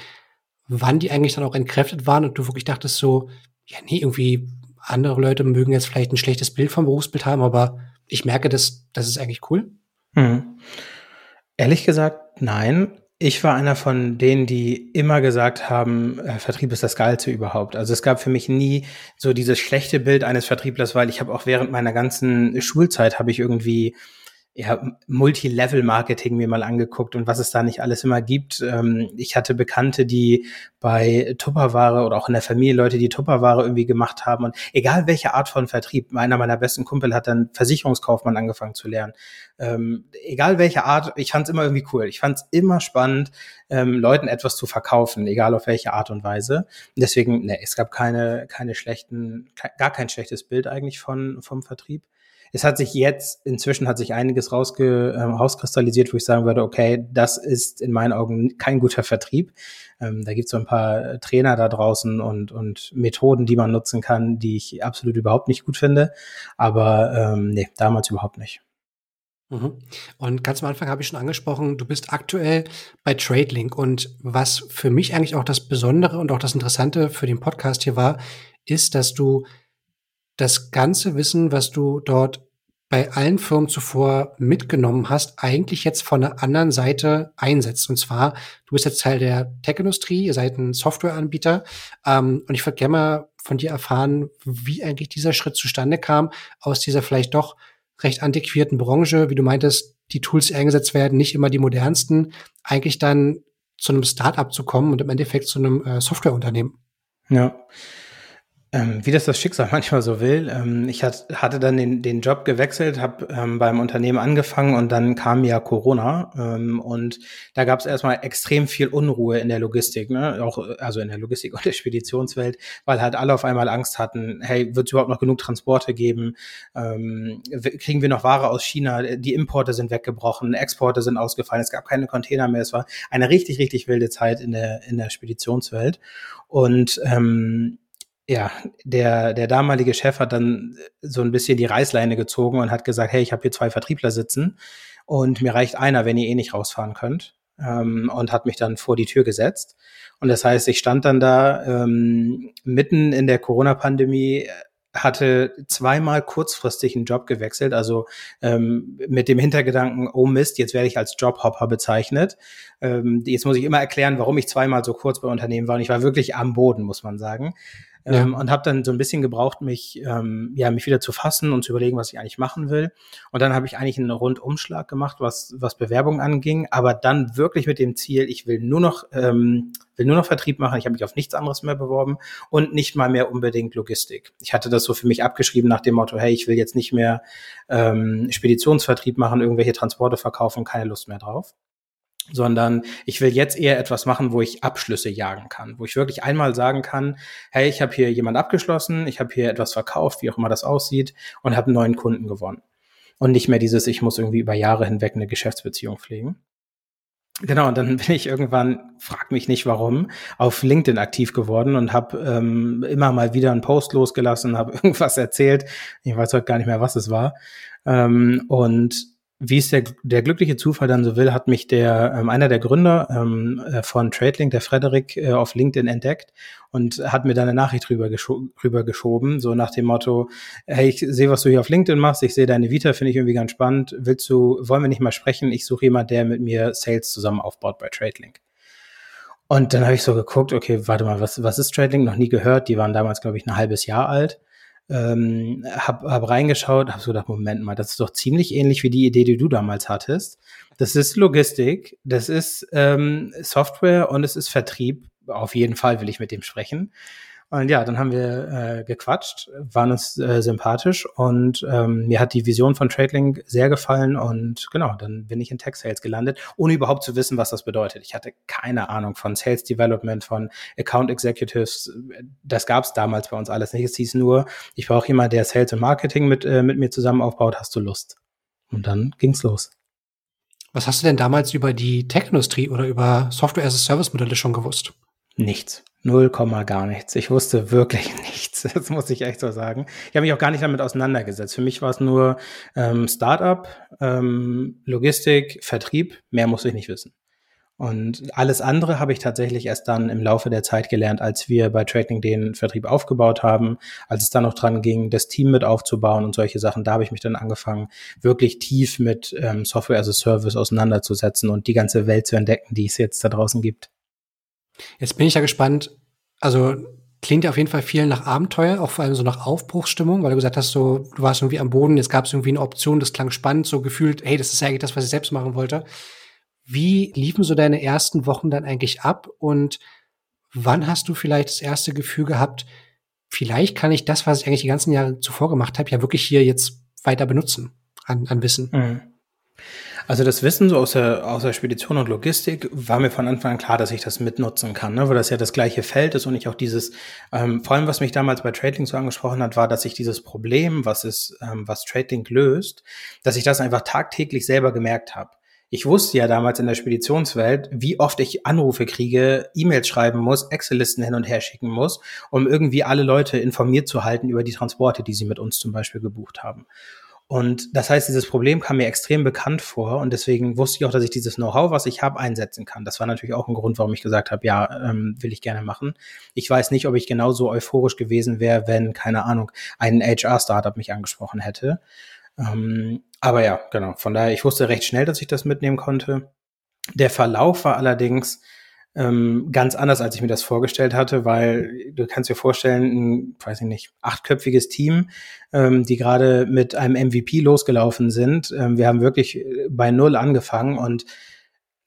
wann die eigentlich dann auch entkräftet waren und du wirklich dachtest so, ja, nee, irgendwie andere Leute mögen jetzt vielleicht ein schlechtes Bild vom Berufsbild haben, aber ich merke, das, das ist eigentlich cool? Hm. Ehrlich gesagt, nein ich war einer von denen, die immer gesagt haben, äh, Vertrieb ist das Geilste überhaupt. Also es gab für mich nie so dieses schlechte Bild eines Vertrieblers, weil ich habe auch während meiner ganzen Schulzeit habe ich irgendwie ja, Multi-Level-Marketing mir mal angeguckt und was es da nicht alles immer gibt. Ähm, ich hatte Bekannte, die bei Tupperware oder auch in der Familie Leute, die Tupperware irgendwie gemacht haben. Und egal welche Art von Vertrieb, einer meiner besten Kumpel hat dann Versicherungskaufmann angefangen zu lernen. Ähm, egal welche Art, ich fand es immer irgendwie cool. Ich fand es immer spannend, ähm, Leuten etwas zu verkaufen, egal auf welche Art und Weise. Und deswegen, ne, es gab keine, keine schlechten, gar kein schlechtes Bild eigentlich von, vom Vertrieb es hat sich jetzt, inzwischen hat sich einiges rausge, äh, rauskristallisiert, wo ich sagen würde, okay, das ist in meinen Augen kein guter Vertrieb. Ähm, da gibt es so ein paar Trainer da draußen und, und Methoden, die man nutzen kann, die ich absolut überhaupt nicht gut finde. Aber ähm, nee, damals überhaupt nicht. Mhm. Und ganz am Anfang habe ich schon angesprochen, du bist aktuell bei TradeLink. Und was für mich eigentlich auch das Besondere und auch das Interessante für den Podcast hier war, ist, dass du das ganze Wissen, was du dort bei allen Firmen zuvor mitgenommen hast, eigentlich jetzt von der anderen Seite einsetzt. Und zwar, du bist jetzt Teil der Tech-Industrie, ihr seid ein Softwareanbieter. Ähm, und ich würde gerne mal von dir erfahren, wie eigentlich dieser Schritt zustande kam, aus dieser vielleicht doch recht antiquierten Branche, wie du meintest, die Tools, die eingesetzt werden, nicht immer die modernsten, eigentlich dann zu einem Start-up zu kommen und im Endeffekt zu einem äh, Softwareunternehmen. Ja. Ähm, wie das das Schicksal manchmal so will. Ähm, ich hat, hatte dann den, den Job gewechselt, habe ähm, beim Unternehmen angefangen und dann kam ja Corona ähm, und da gab es erstmal extrem viel Unruhe in der Logistik, ne? auch also in der Logistik und der Speditionswelt, weil halt alle auf einmal Angst hatten, hey, wird es überhaupt noch genug Transporte geben? Ähm, kriegen wir noch Ware aus China? Die Importe sind weggebrochen, Exporte sind ausgefallen, es gab keine Container mehr. Es war eine richtig, richtig wilde Zeit in der, in der Speditionswelt. Und ähm, ja, der, der damalige Chef hat dann so ein bisschen die Reißleine gezogen und hat gesagt, hey, ich habe hier zwei Vertriebler sitzen und mir reicht einer, wenn ihr eh nicht rausfahren könnt. Ähm, und hat mich dann vor die Tür gesetzt. Und das heißt, ich stand dann da ähm, mitten in der Corona-Pandemie, hatte zweimal kurzfristig einen Job gewechselt, also ähm, mit dem Hintergedanken, oh Mist, jetzt werde ich als Jobhopper bezeichnet. Ähm, jetzt muss ich immer erklären, warum ich zweimal so kurz bei Unternehmen war. Und ich war wirklich am Boden, muss man sagen ja. ähm, und habe dann so ein bisschen gebraucht, mich ähm, ja mich wieder zu fassen und zu überlegen, was ich eigentlich machen will. Und dann habe ich eigentlich einen Rundumschlag gemacht, was was Bewerbung anging, aber dann wirklich mit dem Ziel, ich will nur noch ähm, will nur noch Vertrieb machen. Ich habe mich auf nichts anderes mehr beworben und nicht mal mehr unbedingt Logistik. Ich hatte das so für mich abgeschrieben nach dem Motto, hey, ich will jetzt nicht mehr ähm, Speditionsvertrieb machen, irgendwelche Transporte verkaufen, keine Lust mehr drauf sondern ich will jetzt eher etwas machen, wo ich Abschlüsse jagen kann, wo ich wirklich einmal sagen kann, hey, ich habe hier jemand abgeschlossen, ich habe hier etwas verkauft, wie auch immer das aussieht, und habe einen neuen Kunden gewonnen. Und nicht mehr dieses, ich muss irgendwie über Jahre hinweg eine Geschäftsbeziehung pflegen. Genau, und dann bin ich irgendwann, frag mich nicht warum, auf LinkedIn aktiv geworden und habe ähm, immer mal wieder einen Post losgelassen, habe irgendwas erzählt. Ich weiß heute gar nicht mehr, was es war. Ähm, und wie es der, der glückliche Zufall dann so will, hat mich der ähm, einer der Gründer ähm, äh, von TradeLink, der Frederik, äh, auf LinkedIn entdeckt und hat mir dann eine Nachricht rüber, gescho rüber geschoben, so nach dem Motto, hey, ich sehe, was du hier auf LinkedIn machst, ich sehe deine Vita, finde ich irgendwie ganz spannend. Willst du, wollen wir nicht mal sprechen? Ich suche jemand, der mit mir Sales zusammen aufbaut bei TradeLink. Und dann habe ich so geguckt, okay, warte mal, was, was ist TradeLink? Noch nie gehört. Die waren damals, glaube ich, ein halbes Jahr alt. Ähm, hab, hab reingeschaut, hab so gedacht, Moment mal, das ist doch ziemlich ähnlich wie die Idee, die du damals hattest. Das ist Logistik, das ist ähm, Software und es ist Vertrieb. Auf jeden Fall will ich mit dem sprechen. Und ja, dann haben wir äh, gequatscht, waren uns äh, sympathisch und ähm, mir hat die Vision von TradeLink sehr gefallen und genau, dann bin ich in Tech Sales gelandet, ohne überhaupt zu wissen, was das bedeutet. Ich hatte keine Ahnung von Sales Development, von Account Executives. Das gab es damals bei uns alles nicht. Es hieß nur, ich brauche jemand, der Sales und Marketing mit, äh, mit mir zusammen aufbaut. Hast du Lust? Und dann ging's los. Was hast du denn damals über die Tech-Industrie oder über Software-as-a-Service-Modelle schon gewusst? Nichts. Null Komma gar nichts. Ich wusste wirklich nichts. Das muss ich echt so sagen. Ich habe mich auch gar nicht damit auseinandergesetzt. Für mich war es nur ähm, Startup, ähm, Logistik, Vertrieb. Mehr muss ich nicht wissen. Und alles andere habe ich tatsächlich erst dann im Laufe der Zeit gelernt, als wir bei Trading den Vertrieb aufgebaut haben, als es dann noch dran ging, das Team mit aufzubauen und solche Sachen. Da habe ich mich dann angefangen, wirklich tief mit ähm, Software as a Service auseinanderzusetzen und die ganze Welt zu entdecken, die es jetzt da draußen gibt. Jetzt bin ich ja gespannt. Also klingt ja auf jeden Fall viel nach Abenteuer, auch vor allem so nach Aufbruchsstimmung, weil du gesagt hast, so, du warst irgendwie am Boden, jetzt gab es irgendwie eine Option, das klang spannend, so gefühlt, hey, das ist eigentlich das, was ich selbst machen wollte. Wie liefen so deine ersten Wochen dann eigentlich ab und wann hast du vielleicht das erste Gefühl gehabt, vielleicht kann ich das, was ich eigentlich die ganzen Jahre zuvor gemacht habe, ja wirklich hier jetzt weiter benutzen an, an Wissen? Mhm. Also das Wissen so aus der, aus der Spedition und Logistik war mir von Anfang an klar, dass ich das mitnutzen kann, ne? weil das ja das gleiche Feld ist und ich auch dieses, ähm, vor allem was mich damals bei Trading so angesprochen hat, war, dass ich dieses Problem, was ist, ähm, was Trading löst, dass ich das einfach tagtäglich selber gemerkt habe. Ich wusste ja damals in der Speditionswelt, wie oft ich Anrufe kriege, E-Mails schreiben muss, Excel-Listen hin und her schicken muss, um irgendwie alle Leute informiert zu halten über die Transporte, die sie mit uns zum Beispiel gebucht haben. Und das heißt, dieses Problem kam mir extrem bekannt vor und deswegen wusste ich auch, dass ich dieses Know-how, was ich habe, einsetzen kann. Das war natürlich auch ein Grund, warum ich gesagt habe, ja, ähm, will ich gerne machen. Ich weiß nicht, ob ich genauso euphorisch gewesen wäre, wenn, keine Ahnung, ein HR-Startup mich angesprochen hätte. Ähm, aber ja, genau. Von daher, ich wusste recht schnell, dass ich das mitnehmen konnte. Der Verlauf war allerdings ähm, ganz anders, als ich mir das vorgestellt hatte, weil du kannst dir vorstellen, ein, weiß ich nicht, achtköpfiges Team, ähm, die gerade mit einem MVP losgelaufen sind. Ähm, wir haben wirklich äh, bei Null angefangen und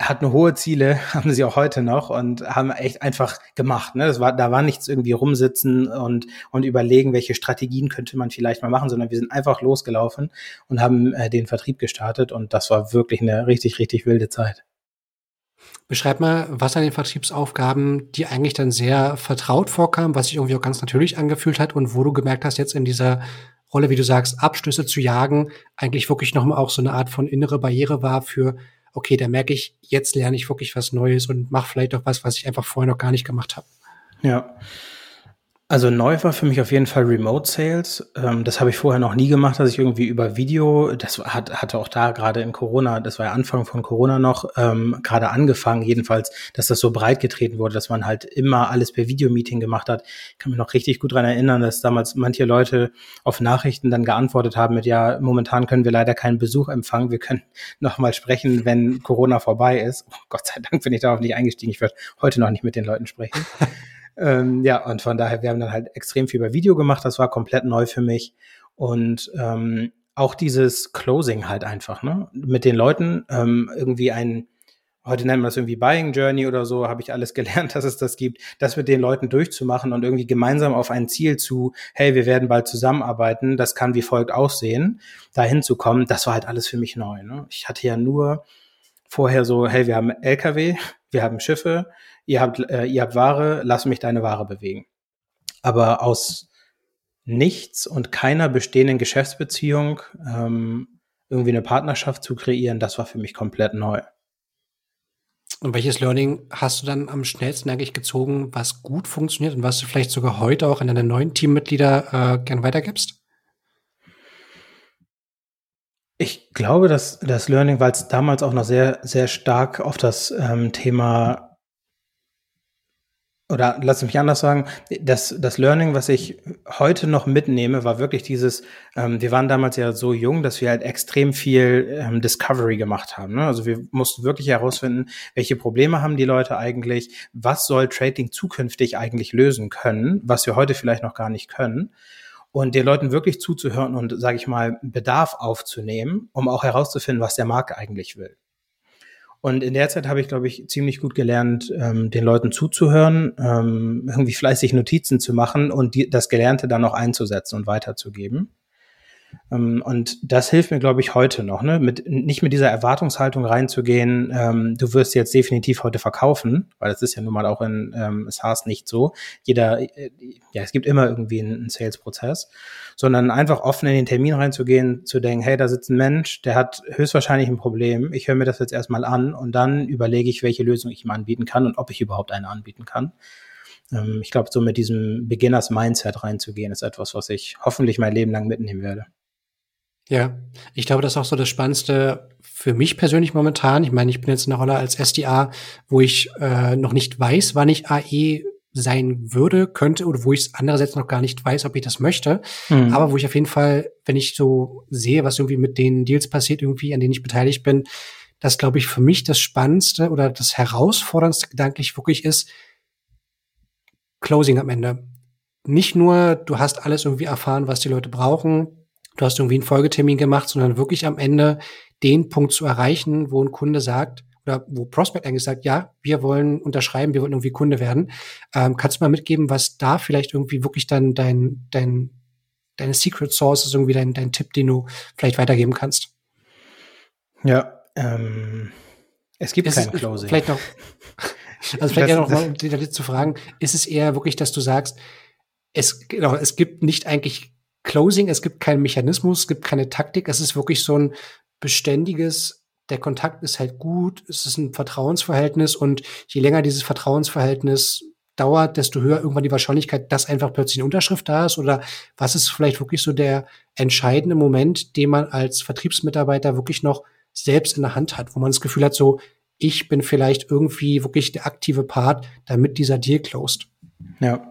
hatten hohe Ziele, haben sie auch heute noch und haben echt einfach gemacht. Ne? Das war, da war nichts irgendwie rumsitzen und, und überlegen, welche Strategien könnte man vielleicht mal machen, sondern wir sind einfach losgelaufen und haben äh, den Vertrieb gestartet und das war wirklich eine richtig, richtig wilde Zeit. Beschreib mal, was an den Vertriebsaufgaben dir eigentlich dann sehr vertraut vorkam, was sich irgendwie auch ganz natürlich angefühlt hat und wo du gemerkt hast, jetzt in dieser Rolle, wie du sagst, Abstöße zu jagen, eigentlich wirklich nochmal auch so eine Art von innere Barriere war für, okay, da merke ich, jetzt lerne ich wirklich was Neues und mache vielleicht auch was, was ich einfach vorher noch gar nicht gemacht habe. Ja. Also neu war für mich auf jeden Fall Remote Sales. Ähm, das habe ich vorher noch nie gemacht, dass ich irgendwie über Video, das hat, hatte auch da gerade in Corona, das war ja Anfang von Corona noch, ähm, gerade angefangen, jedenfalls, dass das so breit getreten wurde, dass man halt immer alles per Videomeeting gemacht hat. Ich kann mich noch richtig gut dran erinnern, dass damals manche Leute auf Nachrichten dann geantwortet haben mit, ja, momentan können wir leider keinen Besuch empfangen, wir können noch mal sprechen, wenn Corona vorbei ist. Oh, Gott sei Dank bin ich darauf nicht eingestiegen, ich werde heute noch nicht mit den Leuten sprechen. Ähm, ja, und von daher, wir haben dann halt extrem viel bei Video gemacht. Das war komplett neu für mich. Und ähm, auch dieses Closing halt einfach, ne? Mit den Leuten ähm, irgendwie ein, heute nennen wir das irgendwie Buying Journey oder so, habe ich alles gelernt, dass es das gibt, das mit den Leuten durchzumachen und irgendwie gemeinsam auf ein Ziel zu, hey, wir werden bald zusammenarbeiten, das kann wie folgt aussehen, dahin zu kommen, das war halt alles für mich neu. Ne? Ich hatte ja nur vorher so, hey, wir haben LKW, wir haben Schiffe, ihr habt, äh, ihr habt Ware, lass mich deine Ware bewegen. Aber aus nichts und keiner bestehenden Geschäftsbeziehung ähm, irgendwie eine Partnerschaft zu kreieren, das war für mich komplett neu. Und welches Learning hast du dann am schnellsten eigentlich gezogen, was gut funktioniert und was du vielleicht sogar heute auch an deine neuen Teammitglieder äh, gern weitergibst? Ich glaube, dass das Learning, weil es damals auch noch sehr, sehr stark auf das ähm, Thema oder lass mich anders sagen, das, das Learning, was ich heute noch mitnehme, war wirklich dieses, ähm, wir waren damals ja so jung, dass wir halt extrem viel ähm, Discovery gemacht haben. Ne? Also wir mussten wirklich herausfinden, welche Probleme haben die Leute eigentlich, was soll Trading zukünftig eigentlich lösen können, was wir heute vielleicht noch gar nicht können. und den Leuten wirklich zuzuhören und, sage ich mal, Bedarf aufzunehmen, um auch herauszufinden, was der Markt eigentlich will. Und in der Zeit habe ich, glaube ich, ziemlich gut gelernt, ähm, den Leuten zuzuhören, ähm, irgendwie fleißig Notizen zu machen und die, das Gelernte dann auch einzusetzen und weiterzugeben. Ähm, und das hilft mir, glaube ich, heute noch, ne? Mit, nicht mit dieser Erwartungshaltung reinzugehen, ähm, du wirst jetzt definitiv heute verkaufen, weil das ist ja nun mal auch in ähm, SaaS nicht so. Jeder, äh, ja, es gibt immer irgendwie einen, einen Sales-Prozess, sondern einfach offen in den Termin reinzugehen, zu denken, hey, da sitzt ein Mensch, der hat höchstwahrscheinlich ein Problem, ich höre mir das jetzt erstmal an und dann überlege ich, welche Lösung ich ihm anbieten kann und ob ich überhaupt eine anbieten kann ähm, ich glaube, so mit diesem Beginners-Mindset reinzugehen, ist etwas, was ich hoffentlich mein Leben lang mitnehmen werde. Ja, ich glaube, das ist auch so das Spannendste für mich persönlich momentan. Ich meine, ich bin jetzt in der Rolle als SDA, wo ich äh, noch nicht weiß, wann ich AE sein würde, könnte oder wo ich es andererseits noch gar nicht weiß, ob ich das möchte. Mhm. Aber wo ich auf jeden Fall, wenn ich so sehe, was irgendwie mit den Deals passiert, irgendwie, an denen ich beteiligt bin, das glaube ich für mich das Spannendste oder das Herausforderndste gedanklich wirklich ist, Closing am Ende. Nicht nur, du hast alles irgendwie erfahren, was die Leute brauchen, du hast irgendwie einen Folgetermin gemacht, sondern wirklich am Ende den Punkt zu erreichen, wo ein Kunde sagt, oder wo Prospect eigentlich sagt, ja, wir wollen unterschreiben, wir wollen irgendwie Kunde werden. Ähm, kannst du mal mitgeben, was da vielleicht irgendwie wirklich dann dein, dein, deine Secret Source ist, irgendwie dein, dein Tipp, den du vielleicht weitergeben kannst? Ja, ähm, es gibt es kein Closing. Vielleicht noch, also vielleicht ja noch mal, um dich zu fragen, ist es eher wirklich, dass du sagst, es, genau, es gibt nicht eigentlich Closing, es gibt keinen Mechanismus, es gibt keine Taktik, es ist wirklich so ein beständiges, der Kontakt ist halt gut, es ist ein Vertrauensverhältnis und je länger dieses Vertrauensverhältnis dauert, desto höher irgendwann die Wahrscheinlichkeit, dass einfach plötzlich eine Unterschrift da ist oder was ist vielleicht wirklich so der entscheidende Moment, den man als Vertriebsmitarbeiter wirklich noch selbst in der Hand hat, wo man das Gefühl hat, so, ich bin vielleicht irgendwie wirklich der aktive Part, damit dieser Deal closed. Ja,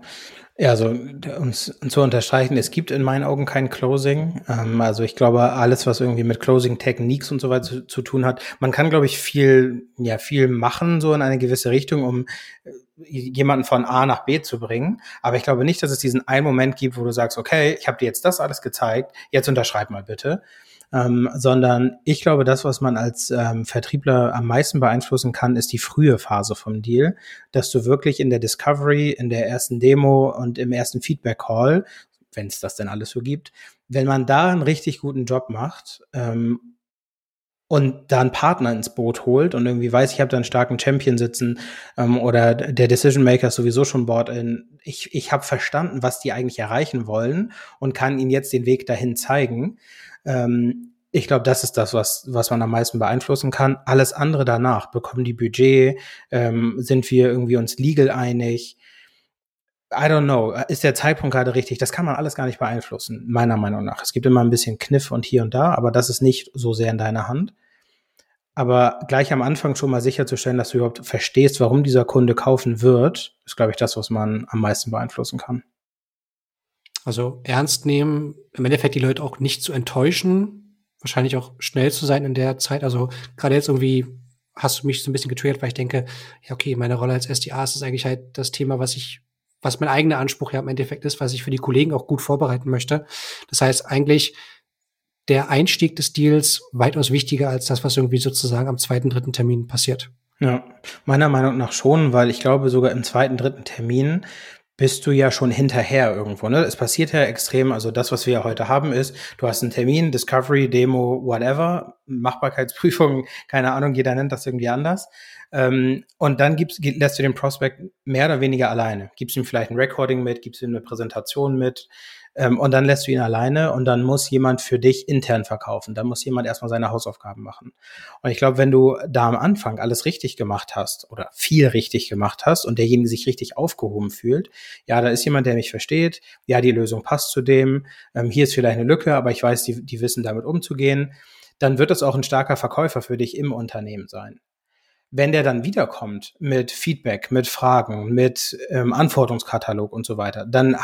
ja, also um zu unterstreichen, es gibt in meinen Augen kein Closing. Ähm, also ich glaube, alles, was irgendwie mit Closing Techniques und so weiter zu, zu, tun hat, man kann, glaube ich, viel, ja, viel machen, so in eine gewisse Richtung, um äh, jemanden von A nach B zu bringen. Aber ich glaube nicht, dass es diesen einen Moment gibt, wo du sagst, okay, ich habe dir jetzt das alles gezeigt, jetzt unterschreib mal bitte ähm, sondern ich glaube, das, was man als ähm, Vertriebler am meisten beeinflussen kann, ist die frühe Phase vom Deal, dass du wirklich in der Discovery, in der ersten Demo und im ersten Feedback Call, wenn es das denn alles so gibt, wenn man da einen richtig guten Job macht ähm, und da einen Partner ins Boot holt und irgendwie weiß, ich habe da einen starken Champion sitzen ähm, oder der Decision Maker ist sowieso schon board in. Ich, ich habe verstanden, was die eigentlich erreichen wollen und kann ihnen jetzt den Weg dahin zeigen. Ähm, ich glaube, das ist das, was, was man am meisten beeinflussen kann. Alles andere danach, bekommen die Budget, ähm, sind wir irgendwie uns legal einig, I don't know, ist der Zeitpunkt gerade richtig? Das kann man alles gar nicht beeinflussen, meiner Meinung nach. Es gibt immer ein bisschen Kniff und hier und da, aber das ist nicht so sehr in deiner Hand. Aber gleich am Anfang schon mal sicherzustellen, dass du überhaupt verstehst, warum dieser Kunde kaufen wird, ist, glaube ich, das, was man am meisten beeinflussen kann. Also ernst nehmen, im Endeffekt die Leute auch nicht zu enttäuschen, wahrscheinlich auch schnell zu sein in der Zeit. Also gerade jetzt irgendwie hast du mich so ein bisschen getriggert, weil ich denke, ja, okay, meine Rolle als SDA ist eigentlich halt das Thema, was ich, was mein eigener Anspruch ja im Endeffekt ist, was ich für die Kollegen auch gut vorbereiten möchte. Das heißt eigentlich, der Einstieg des Deals weitaus wichtiger als das, was irgendwie sozusagen am zweiten, dritten Termin passiert. Ja, meiner Meinung nach schon, weil ich glaube, sogar im zweiten, dritten Termin bist du ja schon hinterher irgendwo. Ne? Es passiert ja extrem, also das, was wir ja heute haben, ist, du hast einen Termin, Discovery, Demo, whatever, Machbarkeitsprüfung, keine Ahnung, jeder nennt das irgendwie anders. Ähm, und dann gibst, lässt du den Prospect mehr oder weniger alleine. Gibst ihm vielleicht ein Recording mit, gibst ihm eine Präsentation mit, ähm, und dann lässt du ihn alleine und dann muss jemand für dich intern verkaufen. Dann muss jemand erstmal seine Hausaufgaben machen. Und ich glaube, wenn du da am Anfang alles richtig gemacht hast oder viel richtig gemacht hast und derjenige sich richtig aufgehoben fühlt, ja, da ist jemand, der mich versteht, ja, die Lösung passt zu dem, ähm, hier ist vielleicht eine Lücke, aber ich weiß, die, die wissen damit umzugehen, dann wird es auch ein starker Verkäufer für dich im Unternehmen sein wenn der dann wiederkommt mit Feedback, mit Fragen, mit ähm, Anforderungskatalog und so weiter, dann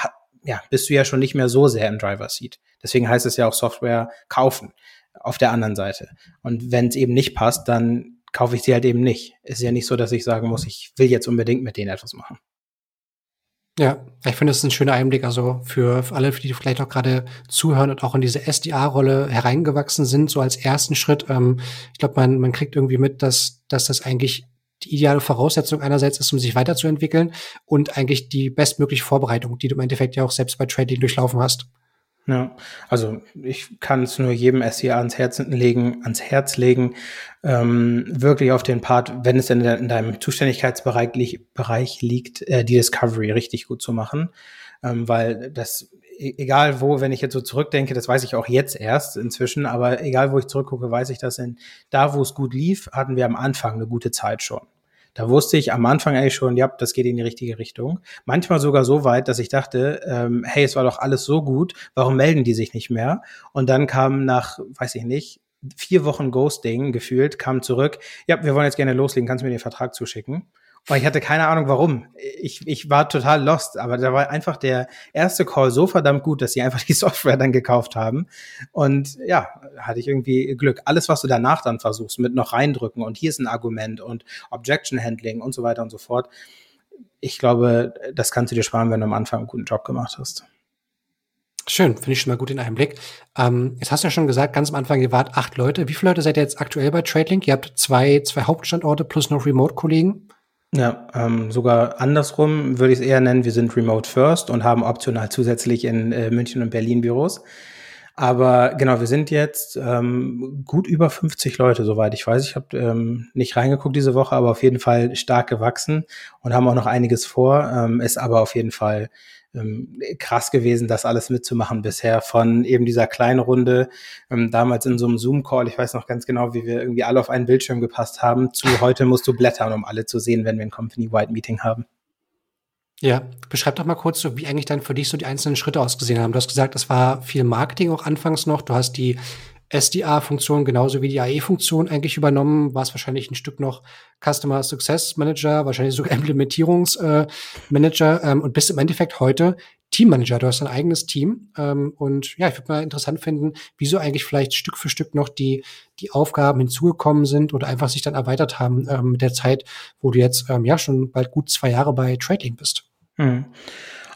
ja, bist du ja schon nicht mehr so sehr im Driver Seat. Deswegen heißt es ja auch Software kaufen auf der anderen Seite. Und wenn es eben nicht passt, dann kaufe ich sie halt eben nicht. Ist ja nicht so, dass ich sagen muss, ich will jetzt unbedingt mit denen etwas machen. Ja, ich finde, ist ein schöner Einblick, also für alle, die vielleicht auch gerade zuhören und auch in diese SDA-Rolle hereingewachsen sind, so als ersten Schritt. Ähm, ich glaube, man, man kriegt irgendwie mit, dass, dass das eigentlich die ideale Voraussetzung einerseits ist, um sich weiterzuentwickeln und eigentlich die bestmögliche Vorbereitung, die du im Endeffekt ja auch selbst bei Trading durchlaufen hast. Ja, also ich kann es nur jedem SEA ans Herz legen, ans Herz legen, ähm, wirklich auf den Part, wenn es in, de, in deinem Zuständigkeitsbereich li Bereich liegt, äh, die Discovery richtig gut zu machen, ähm, weil das egal wo, wenn ich jetzt so zurückdenke, das weiß ich auch jetzt erst inzwischen, aber egal wo ich zurückgucke, weiß ich, dass in da, wo es gut lief, hatten wir am Anfang eine gute Zeit schon. Da wusste ich am Anfang eigentlich schon, ja, das geht in die richtige Richtung. Manchmal sogar so weit, dass ich dachte, ähm, hey, es war doch alles so gut, warum melden die sich nicht mehr? Und dann kam nach, weiß ich nicht, vier Wochen Ghosting gefühlt, kam zurück, ja, wir wollen jetzt gerne loslegen, kannst du mir den Vertrag zuschicken? Weil ich hatte keine Ahnung warum. Ich, ich war total lost, aber da war einfach der erste Call so verdammt gut, dass sie einfach die Software dann gekauft haben. Und ja, hatte ich irgendwie Glück. Alles, was du danach dann versuchst, mit noch reindrücken und hier ist ein Argument und Objection Handling und so weiter und so fort. Ich glaube, das kannst du dir sparen, wenn du am Anfang einen guten Job gemacht hast. Schön, finde ich schon mal gut in Einblick. Ähm, jetzt hast du ja schon gesagt, ganz am Anfang, ihr wart acht Leute. Wie viele Leute seid ihr jetzt aktuell bei TradeLink? Ihr habt zwei, zwei Hauptstandorte plus noch Remote-Kollegen. Ja, ähm, sogar andersrum würde ich es eher nennen, wir sind Remote First und haben optional zusätzlich in äh, München und Berlin Büros. Aber genau, wir sind jetzt ähm, gut über 50 Leute, soweit ich weiß. Ich habe ähm, nicht reingeguckt diese Woche, aber auf jeden Fall stark gewachsen und haben auch noch einiges vor. Ähm, ist aber auf jeden Fall ähm, krass gewesen, das alles mitzumachen bisher. Von eben dieser kleinen Runde, ähm, damals in so einem Zoom-Call, ich weiß noch ganz genau, wie wir irgendwie alle auf einen Bildschirm gepasst haben, zu heute musst du blättern, um alle zu sehen, wenn wir ein Company-Wide-Meeting haben. Ja, beschreib doch mal kurz so, wie eigentlich dann für dich so die einzelnen Schritte ausgesehen haben. Du hast gesagt, es war viel Marketing auch anfangs noch. Du hast die SDA-Funktion genauso wie die AE-Funktion eigentlich übernommen, war es wahrscheinlich ein Stück noch Customer Success Manager, wahrscheinlich sogar Implementierungsmanager äh, ähm, und bist im Endeffekt heute Teammanager. Du hast ein eigenes Team ähm, und ja, ich würde mal interessant finden, wieso eigentlich vielleicht Stück für Stück noch die die Aufgaben hinzugekommen sind oder einfach sich dann erweitert haben ähm, mit der Zeit, wo du jetzt ähm, ja schon bald gut zwei Jahre bei Trading bist. Hm.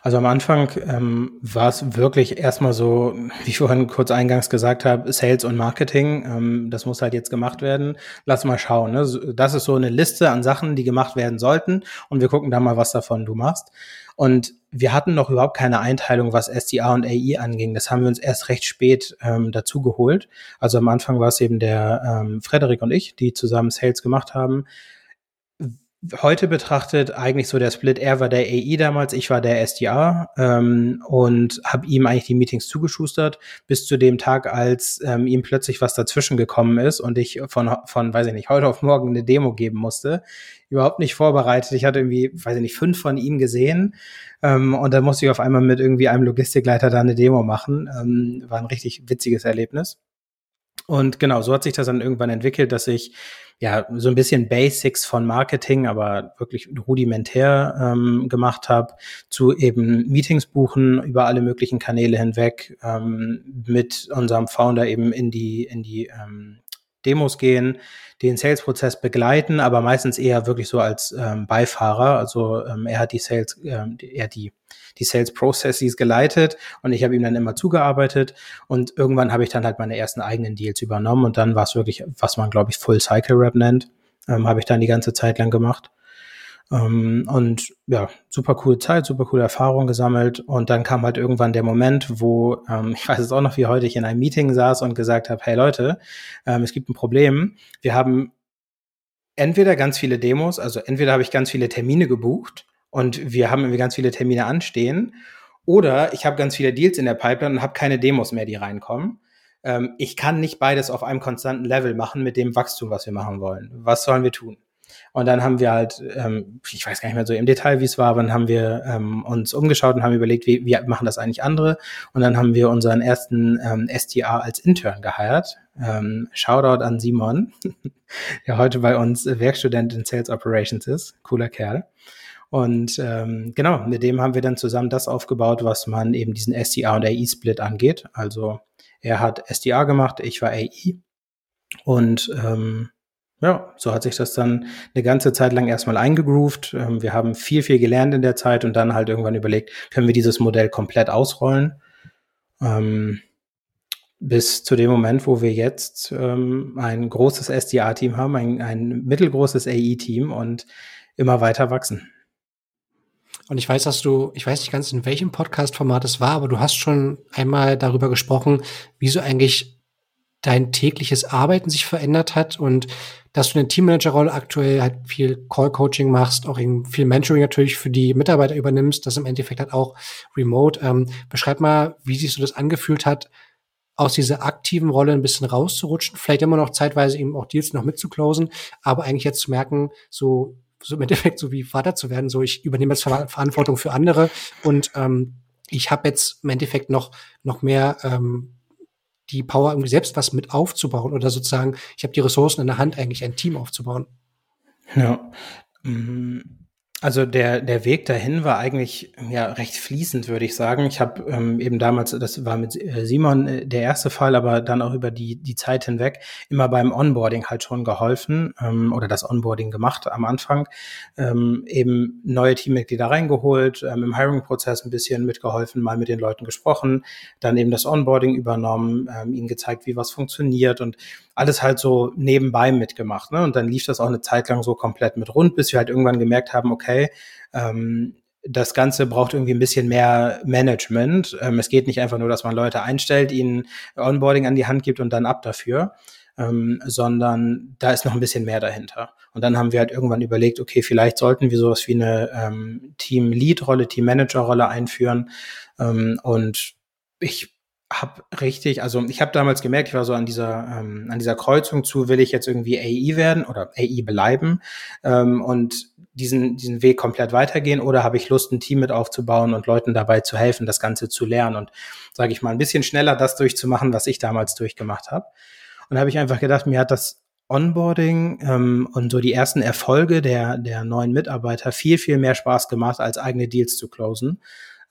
Also am Anfang ähm, war es wirklich erstmal so, wie ich vorhin kurz eingangs gesagt habe, Sales und Marketing. Ähm, das muss halt jetzt gemacht werden. Lass mal schauen. Ne? Das ist so eine Liste an Sachen, die gemacht werden sollten. Und wir gucken da mal, was davon du machst. Und wir hatten noch überhaupt keine Einteilung, was SDA und AI anging. Das haben wir uns erst recht spät ähm, dazu geholt. Also am Anfang war es eben der ähm, Frederik und ich, die zusammen Sales gemacht haben heute betrachtet eigentlich so der Split, er war der AI damals, ich war der SDA ähm, und habe ihm eigentlich die Meetings zugeschustert, bis zu dem Tag, als ähm, ihm plötzlich was dazwischen gekommen ist und ich von, von, weiß ich nicht, heute auf morgen eine Demo geben musste. Überhaupt nicht vorbereitet. Ich hatte irgendwie, weiß ich nicht, fünf von ihm gesehen ähm, und dann musste ich auf einmal mit irgendwie einem Logistikleiter da eine Demo machen. Ähm, war ein richtig witziges Erlebnis. Und genau, so hat sich das dann irgendwann entwickelt, dass ich ja so ein bisschen Basics von Marketing, aber wirklich rudimentär ähm, gemacht habe, zu eben Meetings buchen über alle möglichen Kanäle hinweg, ähm, mit unserem Founder eben in die in die ähm, Demos gehen, den Sales-Prozess begleiten, aber meistens eher wirklich so als ähm, Beifahrer. Also ähm, er hat die Sales, ähm, er die die Sales Processes geleitet und ich habe ihm dann immer zugearbeitet und irgendwann habe ich dann halt meine ersten eigenen Deals übernommen und dann war es wirklich, was man glaube ich Full Cycle Rap nennt, ähm, habe ich dann die ganze Zeit lang gemacht. Ähm, und ja, super coole Zeit, super coole Erfahrung gesammelt. Und dann kam halt irgendwann der Moment, wo, ähm, ich weiß es auch noch, wie heute ich in einem Meeting saß und gesagt habe, hey Leute, ähm, es gibt ein Problem. Wir haben entweder ganz viele Demos, also entweder habe ich ganz viele Termine gebucht und wir haben irgendwie ganz viele Termine anstehen. Oder ich habe ganz viele Deals in der Pipeline und habe keine Demos mehr, die reinkommen. Ähm, ich kann nicht beides auf einem konstanten Level machen mit dem Wachstum, was wir machen wollen. Was sollen wir tun? Und dann haben wir halt, ähm, ich weiß gar nicht mehr so im Detail, wie es war, aber dann haben wir ähm, uns umgeschaut und haben überlegt, wie, wie machen das eigentlich andere. Und dann haben wir unseren ersten ähm, STA als Intern geheiert. Ähm, Shoutout an Simon, der heute bei uns Werkstudent in Sales Operations ist. Cooler Kerl. Und ähm, genau, mit dem haben wir dann zusammen das aufgebaut, was man eben diesen SDA und AI-Split angeht. Also er hat SDA gemacht, ich war AI. Und ähm, ja, so hat sich das dann eine ganze Zeit lang erstmal eingegroovt. Ähm, wir haben viel, viel gelernt in der Zeit und dann halt irgendwann überlegt, können wir dieses Modell komplett ausrollen? Ähm, bis zu dem Moment, wo wir jetzt ähm, ein großes SDA-Team haben, ein, ein mittelgroßes AI-Team und immer weiter wachsen. Und ich weiß, dass du, ich weiß nicht ganz, in welchem Podcast-Format es war, aber du hast schon einmal darüber gesprochen, wie so eigentlich dein tägliches Arbeiten sich verändert hat und dass du eine Teammanager-Rolle aktuell halt viel Call-Coaching machst, auch viel Mentoring natürlich für die Mitarbeiter übernimmst, das im Endeffekt halt auch remote. Ähm, beschreib mal, wie sich so das angefühlt hat, aus dieser aktiven Rolle ein bisschen rauszurutschen, vielleicht immer noch zeitweise eben auch Deals noch mitzuklosen, aber eigentlich jetzt zu merken, so, so im Endeffekt so wie Vater zu werden, so ich übernehme jetzt Verantwortung für andere und ähm, ich habe jetzt im Endeffekt noch, noch mehr ähm, die Power, irgendwie selbst was mit aufzubauen oder sozusagen, ich habe die Ressourcen in der Hand, eigentlich ein Team aufzubauen. Ja. Mhm. Also der, der Weg dahin war eigentlich ja recht fließend, würde ich sagen. Ich habe ähm, eben damals, das war mit äh, Simon äh, der erste Fall, aber dann auch über die, die Zeit hinweg immer beim Onboarding halt schon geholfen ähm, oder das Onboarding gemacht am Anfang. Ähm, eben neue Teammitglieder reingeholt, ähm, im Hiring-Prozess ein bisschen mitgeholfen, mal mit den Leuten gesprochen, dann eben das Onboarding übernommen, ähm, ihnen gezeigt, wie was funktioniert und alles halt so nebenbei mitgemacht. Ne? Und dann lief das auch eine Zeit lang so komplett mit rund, bis wir halt irgendwann gemerkt haben, okay, ähm, das Ganze braucht irgendwie ein bisschen mehr Management. Ähm, es geht nicht einfach nur, dass man Leute einstellt, ihnen Onboarding an die Hand gibt und dann ab dafür, ähm, sondern da ist noch ein bisschen mehr dahinter. Und dann haben wir halt irgendwann überlegt, okay, vielleicht sollten wir sowas wie eine ähm, Team-Lead-Rolle, Team-Manager-Rolle einführen. Ähm, und ich habe richtig, also ich habe damals gemerkt, ich war so an dieser ähm, an dieser Kreuzung zu, will ich jetzt irgendwie AI werden oder AI bleiben ähm, und diesen diesen Weg komplett weitergehen oder habe ich Lust, ein Team mit aufzubauen und Leuten dabei zu helfen, das Ganze zu lernen und sage ich mal ein bisschen schneller das durchzumachen, was ich damals durchgemacht habe. Und habe ich einfach gedacht, mir hat das Onboarding ähm, und so die ersten Erfolge der der neuen Mitarbeiter viel viel mehr Spaß gemacht, als eigene Deals zu closen.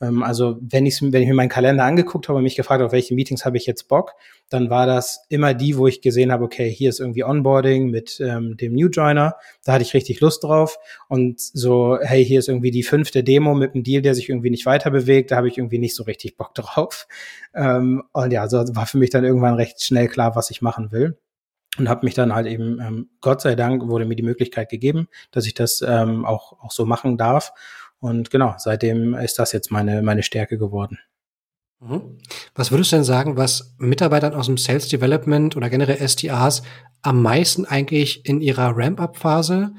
Ähm, also wenn, ich, wenn ich mir meinen Kalender angeguckt habe und mich gefragt, auf welche Meetings habe ich jetzt Bock, dann war das immer die, wo ich gesehen habe, okay, hier ist irgendwie Onboarding mit ähm, dem New Joiner, da hatte ich richtig Lust drauf. Und so, hey, hier ist irgendwie die fünfte Demo mit einem Deal, der sich irgendwie nicht weiter bewegt, da habe ich irgendwie nicht so richtig Bock drauf. Ähm, und ja, so war für mich dann irgendwann recht schnell klar, was ich machen will und habe mich dann halt eben, ähm, Gott sei Dank, wurde mir die Möglichkeit gegeben, dass ich das ähm, auch, auch so machen darf. Und genau, seitdem ist das jetzt meine, meine Stärke geworden. Mhm. Was würdest du denn sagen, was Mitarbeitern aus dem Sales Development oder generell SDAs am meisten eigentlich in ihrer Ramp-up-Phase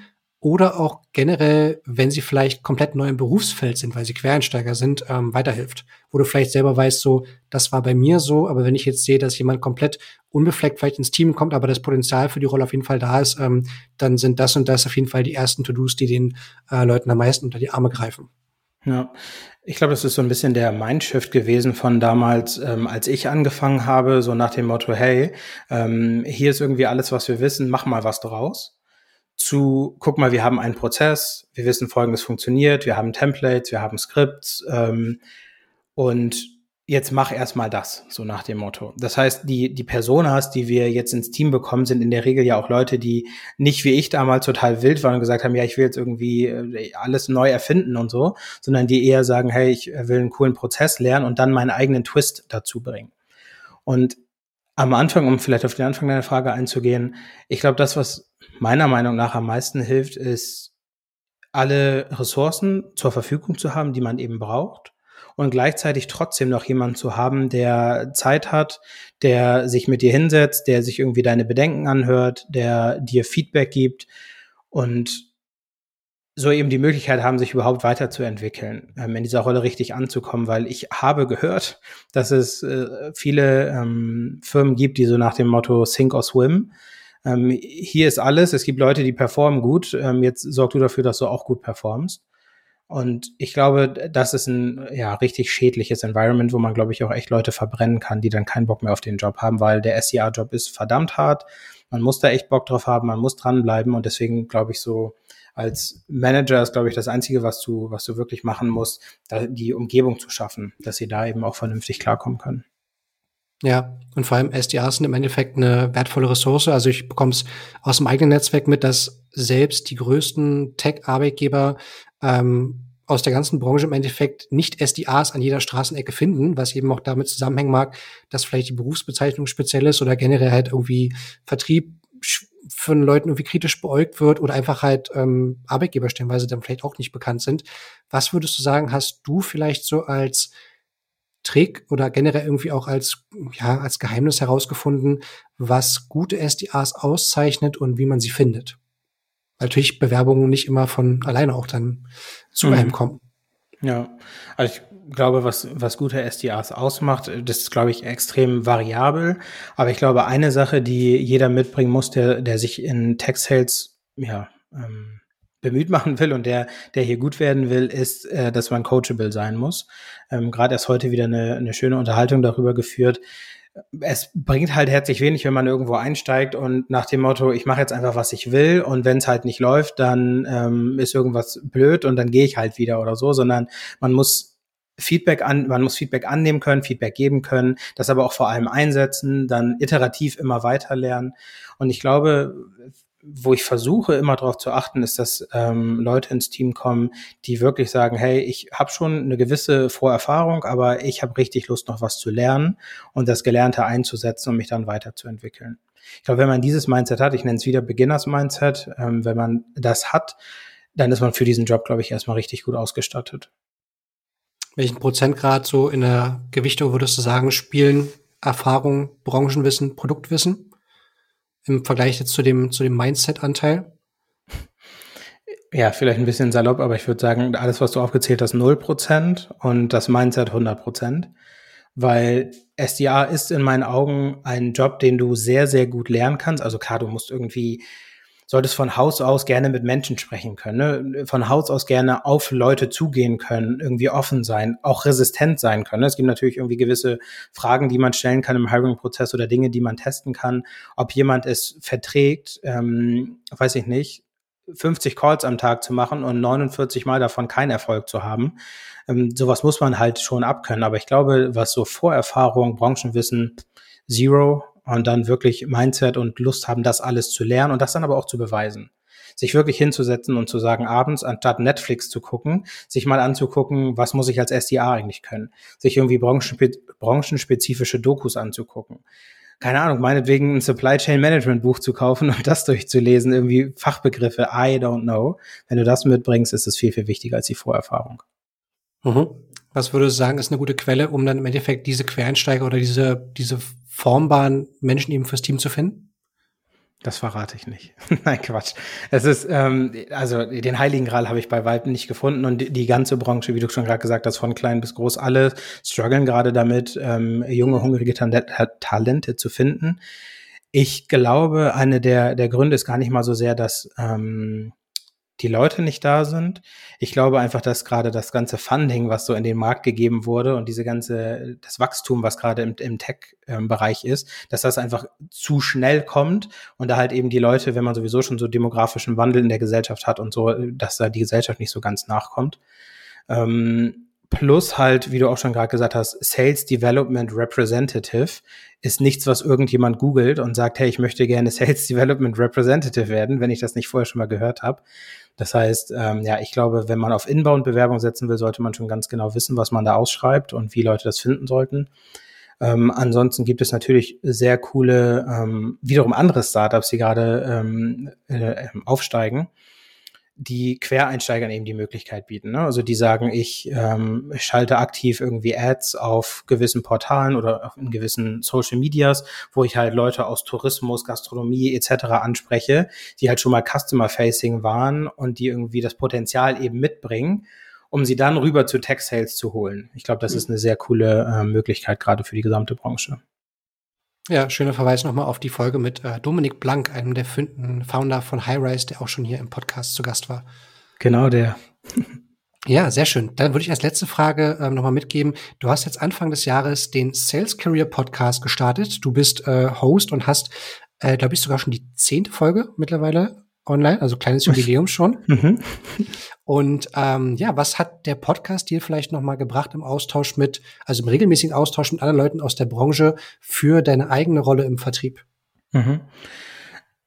oder auch generell, wenn sie vielleicht komplett neu im Berufsfeld sind, weil sie Quereinsteiger sind, ähm, weiterhilft. Wo du vielleicht selber weißt, so, das war bei mir so, aber wenn ich jetzt sehe, dass jemand komplett unbefleckt vielleicht ins Team kommt, aber das Potenzial für die Rolle auf jeden Fall da ist, ähm, dann sind das und das auf jeden Fall die ersten To-Dos, die den äh, Leuten am meisten unter die Arme greifen. Ja, ich glaube, das ist so ein bisschen der Mindshift gewesen von damals, ähm, als ich angefangen habe, so nach dem Motto, hey, ähm, hier ist irgendwie alles, was wir wissen, mach mal was draus zu, guck mal, wir haben einen Prozess, wir wissen folgendes funktioniert, wir haben Templates, wir haben Skripts ähm, und jetzt mach erstmal das, so nach dem Motto. Das heißt, die, die Personas, die wir jetzt ins Team bekommen, sind in der Regel ja auch Leute, die nicht wie ich damals total wild waren und gesagt haben, ja, ich will jetzt irgendwie äh, alles neu erfinden und so, sondern die eher sagen, hey, ich will einen coolen Prozess lernen und dann meinen eigenen Twist dazu bringen. Und am Anfang, um vielleicht auf den Anfang deiner Frage einzugehen, ich glaube, das, was meiner Meinung nach am meisten hilft, ist, alle Ressourcen zur Verfügung zu haben, die man eben braucht und gleichzeitig trotzdem noch jemanden zu haben, der Zeit hat, der sich mit dir hinsetzt, der sich irgendwie deine Bedenken anhört, der dir Feedback gibt und so eben die Möglichkeit haben, sich überhaupt weiterzuentwickeln, ähm, in dieser Rolle richtig anzukommen, weil ich habe gehört, dass es äh, viele ähm, Firmen gibt, die so nach dem Motto Sink or Swim. Ähm, hier ist alles, es gibt Leute, die performen gut, ähm, jetzt sorg du dafür, dass du auch gut performst. Und ich glaube, das ist ein ja richtig schädliches Environment, wo man, glaube ich, auch echt Leute verbrennen kann, die dann keinen Bock mehr auf den Job haben, weil der SCA-Job ist verdammt hart. Man muss da echt Bock drauf haben, man muss dranbleiben und deswegen glaube ich so, als Manager ist, glaube ich, das Einzige, was du, was du wirklich machen musst, da die Umgebung zu schaffen, dass sie da eben auch vernünftig klarkommen können. Ja, und vor allem SDRs sind im Endeffekt eine wertvolle Ressource. Also ich bekomme es aus dem eigenen Netzwerk mit, dass selbst die größten Tech-Arbeitgeber ähm, aus der ganzen Branche im Endeffekt nicht SDAs an jeder Straßenecke finden, was eben auch damit zusammenhängen mag, dass vielleicht die Berufsbezeichnung speziell ist oder generell halt irgendwie Vertrieb von Leuten irgendwie kritisch beäugt wird oder einfach halt ähm, Arbeitgeber stellenweise dann vielleicht auch nicht bekannt sind. Was würdest du sagen, hast du vielleicht so als Trick oder generell irgendwie auch als, ja, als Geheimnis herausgefunden, was gute SDAs auszeichnet und wie man sie findet? Natürlich Bewerbungen nicht immer von alleine auch dann zu mhm. einem kommen. Ja, also ich glaube, was, was gute SDAs ausmacht, das ist, glaube ich, extrem variabel. Aber ich glaube, eine Sache, die jeder mitbringen muss, der, der sich in Tech Sales, ja, ähm, bemüht machen will und der, der hier gut werden will, ist, äh, dass man coachable sein muss. Ähm, Gerade erst heute wieder eine, eine schöne Unterhaltung darüber geführt. Es bringt halt herzlich wenig, wenn man irgendwo einsteigt und nach dem Motto, ich mache jetzt einfach, was ich will und wenn es halt nicht läuft, dann ähm, ist irgendwas blöd und dann gehe ich halt wieder oder so, sondern man muss Feedback an, man muss Feedback annehmen können, Feedback geben können, das aber auch vor allem einsetzen, dann iterativ immer weiter lernen. Und ich glaube, wo ich versuche immer darauf zu achten, ist, dass ähm, Leute ins Team kommen, die wirklich sagen, hey, ich habe schon eine gewisse Vorerfahrung, aber ich habe richtig Lust, noch was zu lernen und das Gelernte einzusetzen und um mich dann weiterzuentwickeln. Ich glaube, wenn man dieses Mindset hat, ich nenne es wieder Beginners Mindset, ähm, wenn man das hat, dann ist man für diesen Job, glaube ich, erstmal richtig gut ausgestattet. Welchen Prozentgrad so in der Gewichtung würdest du sagen, spielen Erfahrung, Branchenwissen, Produktwissen? Im Vergleich jetzt zu dem, zu dem Mindset-Anteil? Ja, vielleicht ein bisschen salopp, aber ich würde sagen, alles, was du aufgezählt hast, 0% und das Mindset 100%. Weil SDA ist in meinen Augen ein Job, den du sehr, sehr gut lernen kannst. Also klar, du musst irgendwie solltest von Haus aus gerne mit Menschen sprechen können, ne? von Haus aus gerne auf Leute zugehen können, irgendwie offen sein, auch resistent sein können. Ne? Es gibt natürlich irgendwie gewisse Fragen, die man stellen kann im Hiring-Prozess oder Dinge, die man testen kann. Ob jemand es verträgt, ähm, weiß ich nicht, 50 Calls am Tag zu machen und 49 Mal davon keinen Erfolg zu haben. Ähm, sowas muss man halt schon abkönnen. Aber ich glaube, was so Vorerfahrung, Branchenwissen, Zero, und dann wirklich Mindset und Lust haben, das alles zu lernen und das dann aber auch zu beweisen. Sich wirklich hinzusetzen und zu sagen, abends, anstatt Netflix zu gucken, sich mal anzugucken, was muss ich als SDA eigentlich können? Sich irgendwie branchenspe branchenspezifische Dokus anzugucken. Keine Ahnung, meinetwegen ein Supply Chain Management Buch zu kaufen und das durchzulesen, irgendwie Fachbegriffe, I don't know. Wenn du das mitbringst, ist es viel, viel wichtiger als die Vorerfahrung. Mhm. Was würdest du sagen, ist eine gute Quelle, um dann im Endeffekt diese Quereinsteiger oder diese, diese formbaren Menschen eben fürs Team zu finden? Das verrate ich nicht. Nein, Quatsch. Es ist, ähm, also den Heiligen Gral habe ich bei Weitem nicht gefunden und die, die ganze Branche, wie du schon gerade gesagt hast, von klein bis groß, alle strugglen gerade damit, ähm, junge, hungrige Talente zu finden. Ich glaube, eine der, der Gründe ist gar nicht mal so sehr, dass ähm, die Leute nicht da sind. Ich glaube einfach, dass gerade das ganze Funding, was so in den Markt gegeben wurde und diese ganze, das Wachstum, was gerade im, im Tech-Bereich ist, dass das einfach zu schnell kommt und da halt eben die Leute, wenn man sowieso schon so demografischen Wandel in der Gesellschaft hat und so, dass da die Gesellschaft nicht so ganz nachkommt. Ähm, Plus halt, wie du auch schon gerade gesagt hast, Sales Development Representative ist nichts, was irgendjemand googelt und sagt, hey, ich möchte gerne Sales Development Representative werden, wenn ich das nicht vorher schon mal gehört habe. Das heißt, ähm, ja, ich glaube, wenn man auf Inbound-Bewerbung setzen will, sollte man schon ganz genau wissen, was man da ausschreibt und wie Leute das finden sollten. Ähm, ansonsten gibt es natürlich sehr coole, ähm, wiederum andere Startups, die gerade ähm, äh, aufsteigen die Quereinsteigern eben die Möglichkeit bieten. Ne? Also die sagen, ich ähm, schalte aktiv irgendwie Ads auf gewissen Portalen oder in gewissen Social Medias, wo ich halt Leute aus Tourismus, Gastronomie etc. anspreche, die halt schon mal Customer-Facing waren und die irgendwie das Potenzial eben mitbringen, um sie dann rüber zu Tech-Sales zu holen. Ich glaube, das mhm. ist eine sehr coole äh, Möglichkeit gerade für die gesamte Branche. Ja, schöner Verweis nochmal auf die Folge mit äh, Dominik Blank, einem der Founder von Highrise, der auch schon hier im Podcast zu Gast war. Genau der. Ja, sehr schön. Dann würde ich als letzte Frage ähm, nochmal mitgeben. Du hast jetzt Anfang des Jahres den Sales Career Podcast gestartet. Du bist äh, Host und hast, äh, glaube ich, sogar schon die zehnte Folge mittlerweile online, also kleines Jubiläum schon. Mhm. Und ähm, ja, was hat der Podcast dir vielleicht noch mal gebracht im Austausch mit, also im regelmäßigen Austausch mit anderen Leuten aus der Branche für deine eigene Rolle im Vertrieb? Mhm.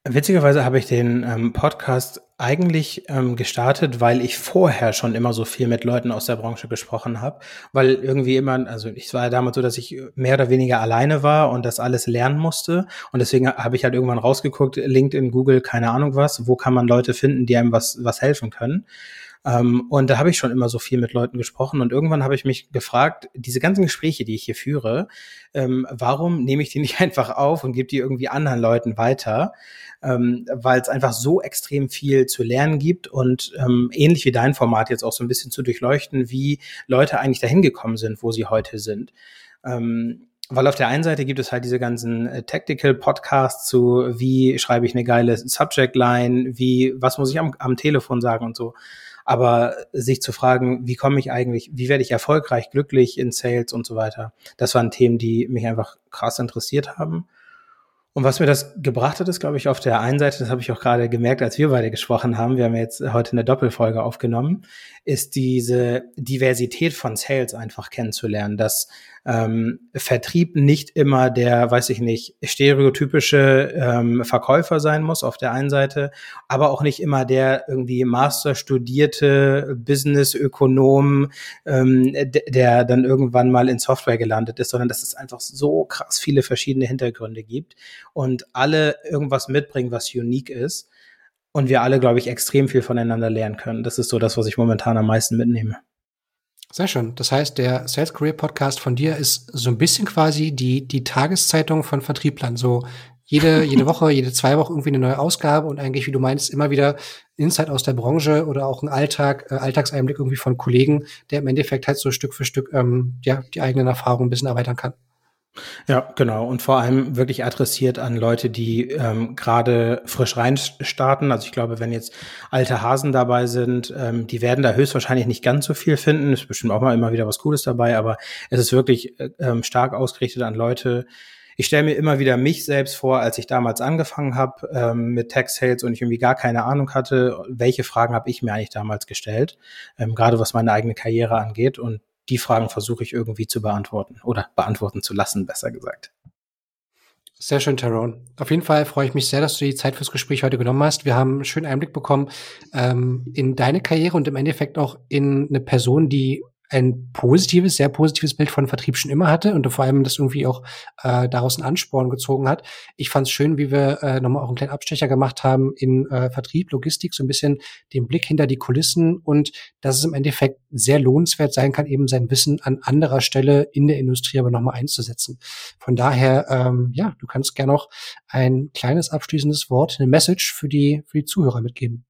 Witzigerweise habe ich den ähm, Podcast eigentlich ähm, gestartet, weil ich vorher schon immer so viel mit Leuten aus der Branche gesprochen habe, weil irgendwie immer, also ich war ja damals so, dass ich mehr oder weniger alleine war und das alles lernen musste und deswegen habe ich halt irgendwann rausgeguckt, LinkedIn, Google, keine Ahnung was, wo kann man Leute finden, die einem was was helfen können. Ähm, und da habe ich schon immer so viel mit Leuten gesprochen und irgendwann habe ich mich gefragt, diese ganzen Gespräche, die ich hier führe, ähm, warum nehme ich die nicht einfach auf und gebe die irgendwie anderen Leuten weiter? Ähm, weil es einfach so extrem viel zu lernen gibt und ähm, ähnlich wie dein Format jetzt auch so ein bisschen zu durchleuchten, wie Leute eigentlich dahin gekommen sind, wo sie heute sind. Ähm, weil auf der einen Seite gibt es halt diese ganzen äh, Tactical Podcasts zu, wie schreibe ich eine geile Subject Line, wie, was muss ich am, am Telefon sagen und so. Aber sich zu fragen, wie komme ich eigentlich, wie werde ich erfolgreich, glücklich in Sales und so weiter, das waren Themen, die mich einfach krass interessiert haben. Und was mir das gebracht hat, ist, glaube ich, auf der einen Seite, das habe ich auch gerade gemerkt, als wir beide gesprochen haben, wir haben jetzt heute eine Doppelfolge aufgenommen, ist diese Diversität von Sales einfach kennenzulernen, dass ähm, Vertrieb nicht immer der, weiß ich nicht, stereotypische ähm, Verkäufer sein muss auf der einen Seite, aber auch nicht immer der irgendwie Master studierte Business-Ökonom, ähm, der dann irgendwann mal in Software gelandet ist, sondern dass es einfach so krass viele verschiedene Hintergründe gibt und alle irgendwas mitbringen, was unique ist. Und wir alle, glaube ich, extrem viel voneinander lernen können. Das ist so das, was ich momentan am meisten mitnehme. Sehr schön. Das heißt, der Sales Career Podcast von dir ist so ein bisschen quasi die, die Tageszeitung von Vertrieblern. So jede, jede Woche, jede zwei Wochen irgendwie eine neue Ausgabe und eigentlich, wie du meinst, immer wieder Insight aus der Branche oder auch ein Alltag, äh, Alltagseinblick irgendwie von Kollegen, der im Endeffekt halt so Stück für Stück ähm, ja, die eigenen Erfahrungen ein bisschen erweitern kann. Ja, genau. Und vor allem wirklich adressiert an Leute, die ähm, gerade frisch reinstarten. Also ich glaube, wenn jetzt alte Hasen dabei sind, ähm, die werden da höchstwahrscheinlich nicht ganz so viel finden. Ist bestimmt auch mal immer wieder was Cooles dabei, aber es ist wirklich äh, ähm, stark ausgerichtet an Leute. Ich stelle mir immer wieder mich selbst vor, als ich damals angefangen habe ähm, mit Tech Sales und ich irgendwie gar keine Ahnung hatte, welche Fragen habe ich mir eigentlich damals gestellt, ähm, gerade was meine eigene Karriere angeht. Und die Fragen versuche ich irgendwie zu beantworten oder beantworten zu lassen, besser gesagt. Sehr schön, Tyrone. Auf jeden Fall freue ich mich sehr, dass du die Zeit fürs Gespräch heute genommen hast. Wir haben einen schönen Einblick bekommen ähm, in deine Karriere und im Endeffekt auch in eine Person, die ein positives, sehr positives Bild von Vertrieb schon immer hatte und vor allem das irgendwie auch äh, daraus einen Ansporn gezogen hat. Ich fand es schön, wie wir äh, nochmal auch einen kleinen Abstecher gemacht haben in äh, Vertrieb, Logistik, so ein bisschen den Blick hinter die Kulissen und dass es im Endeffekt sehr lohnenswert sein kann, eben sein Wissen an anderer Stelle in der Industrie aber nochmal einzusetzen. Von daher, ähm, ja, du kannst gerne noch ein kleines abschließendes Wort, eine Message für die, für die Zuhörer mitgeben.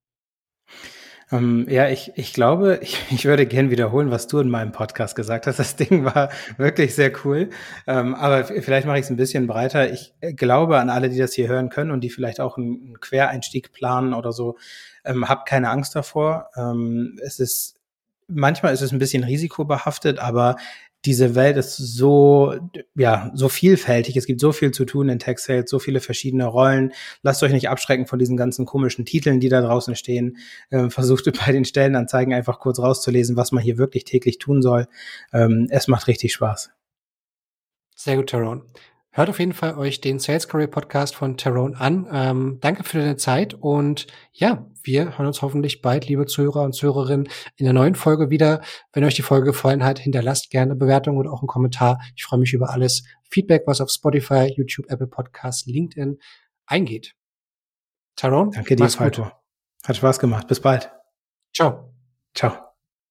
Ähm, ja, ich, ich glaube, ich, ich würde gern wiederholen, was du in meinem Podcast gesagt hast. Das Ding war wirklich sehr cool. Ähm, aber vielleicht mache ich es ein bisschen breiter. Ich äh, glaube an alle, die das hier hören können und die vielleicht auch einen Quereinstieg planen oder so. Ähm, habt keine Angst davor. Ähm, es ist manchmal ist es ein bisschen risikobehaftet, aber diese Welt ist so, ja, so vielfältig. Es gibt so viel zu tun in Tech Sales, so viele verschiedene Rollen. Lasst euch nicht abschrecken von diesen ganzen komischen Titeln, die da draußen stehen. Ähm, versucht bei den Stellenanzeigen einfach kurz rauszulesen, was man hier wirklich täglich tun soll. Ähm, es macht richtig Spaß. Sehr gut, Tyrone. Hört auf jeden Fall euch den Sales Career Podcast von Tyrone an. Ähm, danke für deine Zeit und ja, wir hören uns hoffentlich bald, liebe Zuhörer und Zuhörerinnen, in der neuen Folge wieder. Wenn euch die Folge gefallen hat, hinterlasst gerne eine Bewertung oder auch einen Kommentar. Ich freue mich über alles Feedback, was auf Spotify, YouTube, Apple Podcasts, LinkedIn eingeht. Tyrone, danke dir, Falco. Hat Spaß gemacht. Bis bald. Ciao. Ciao.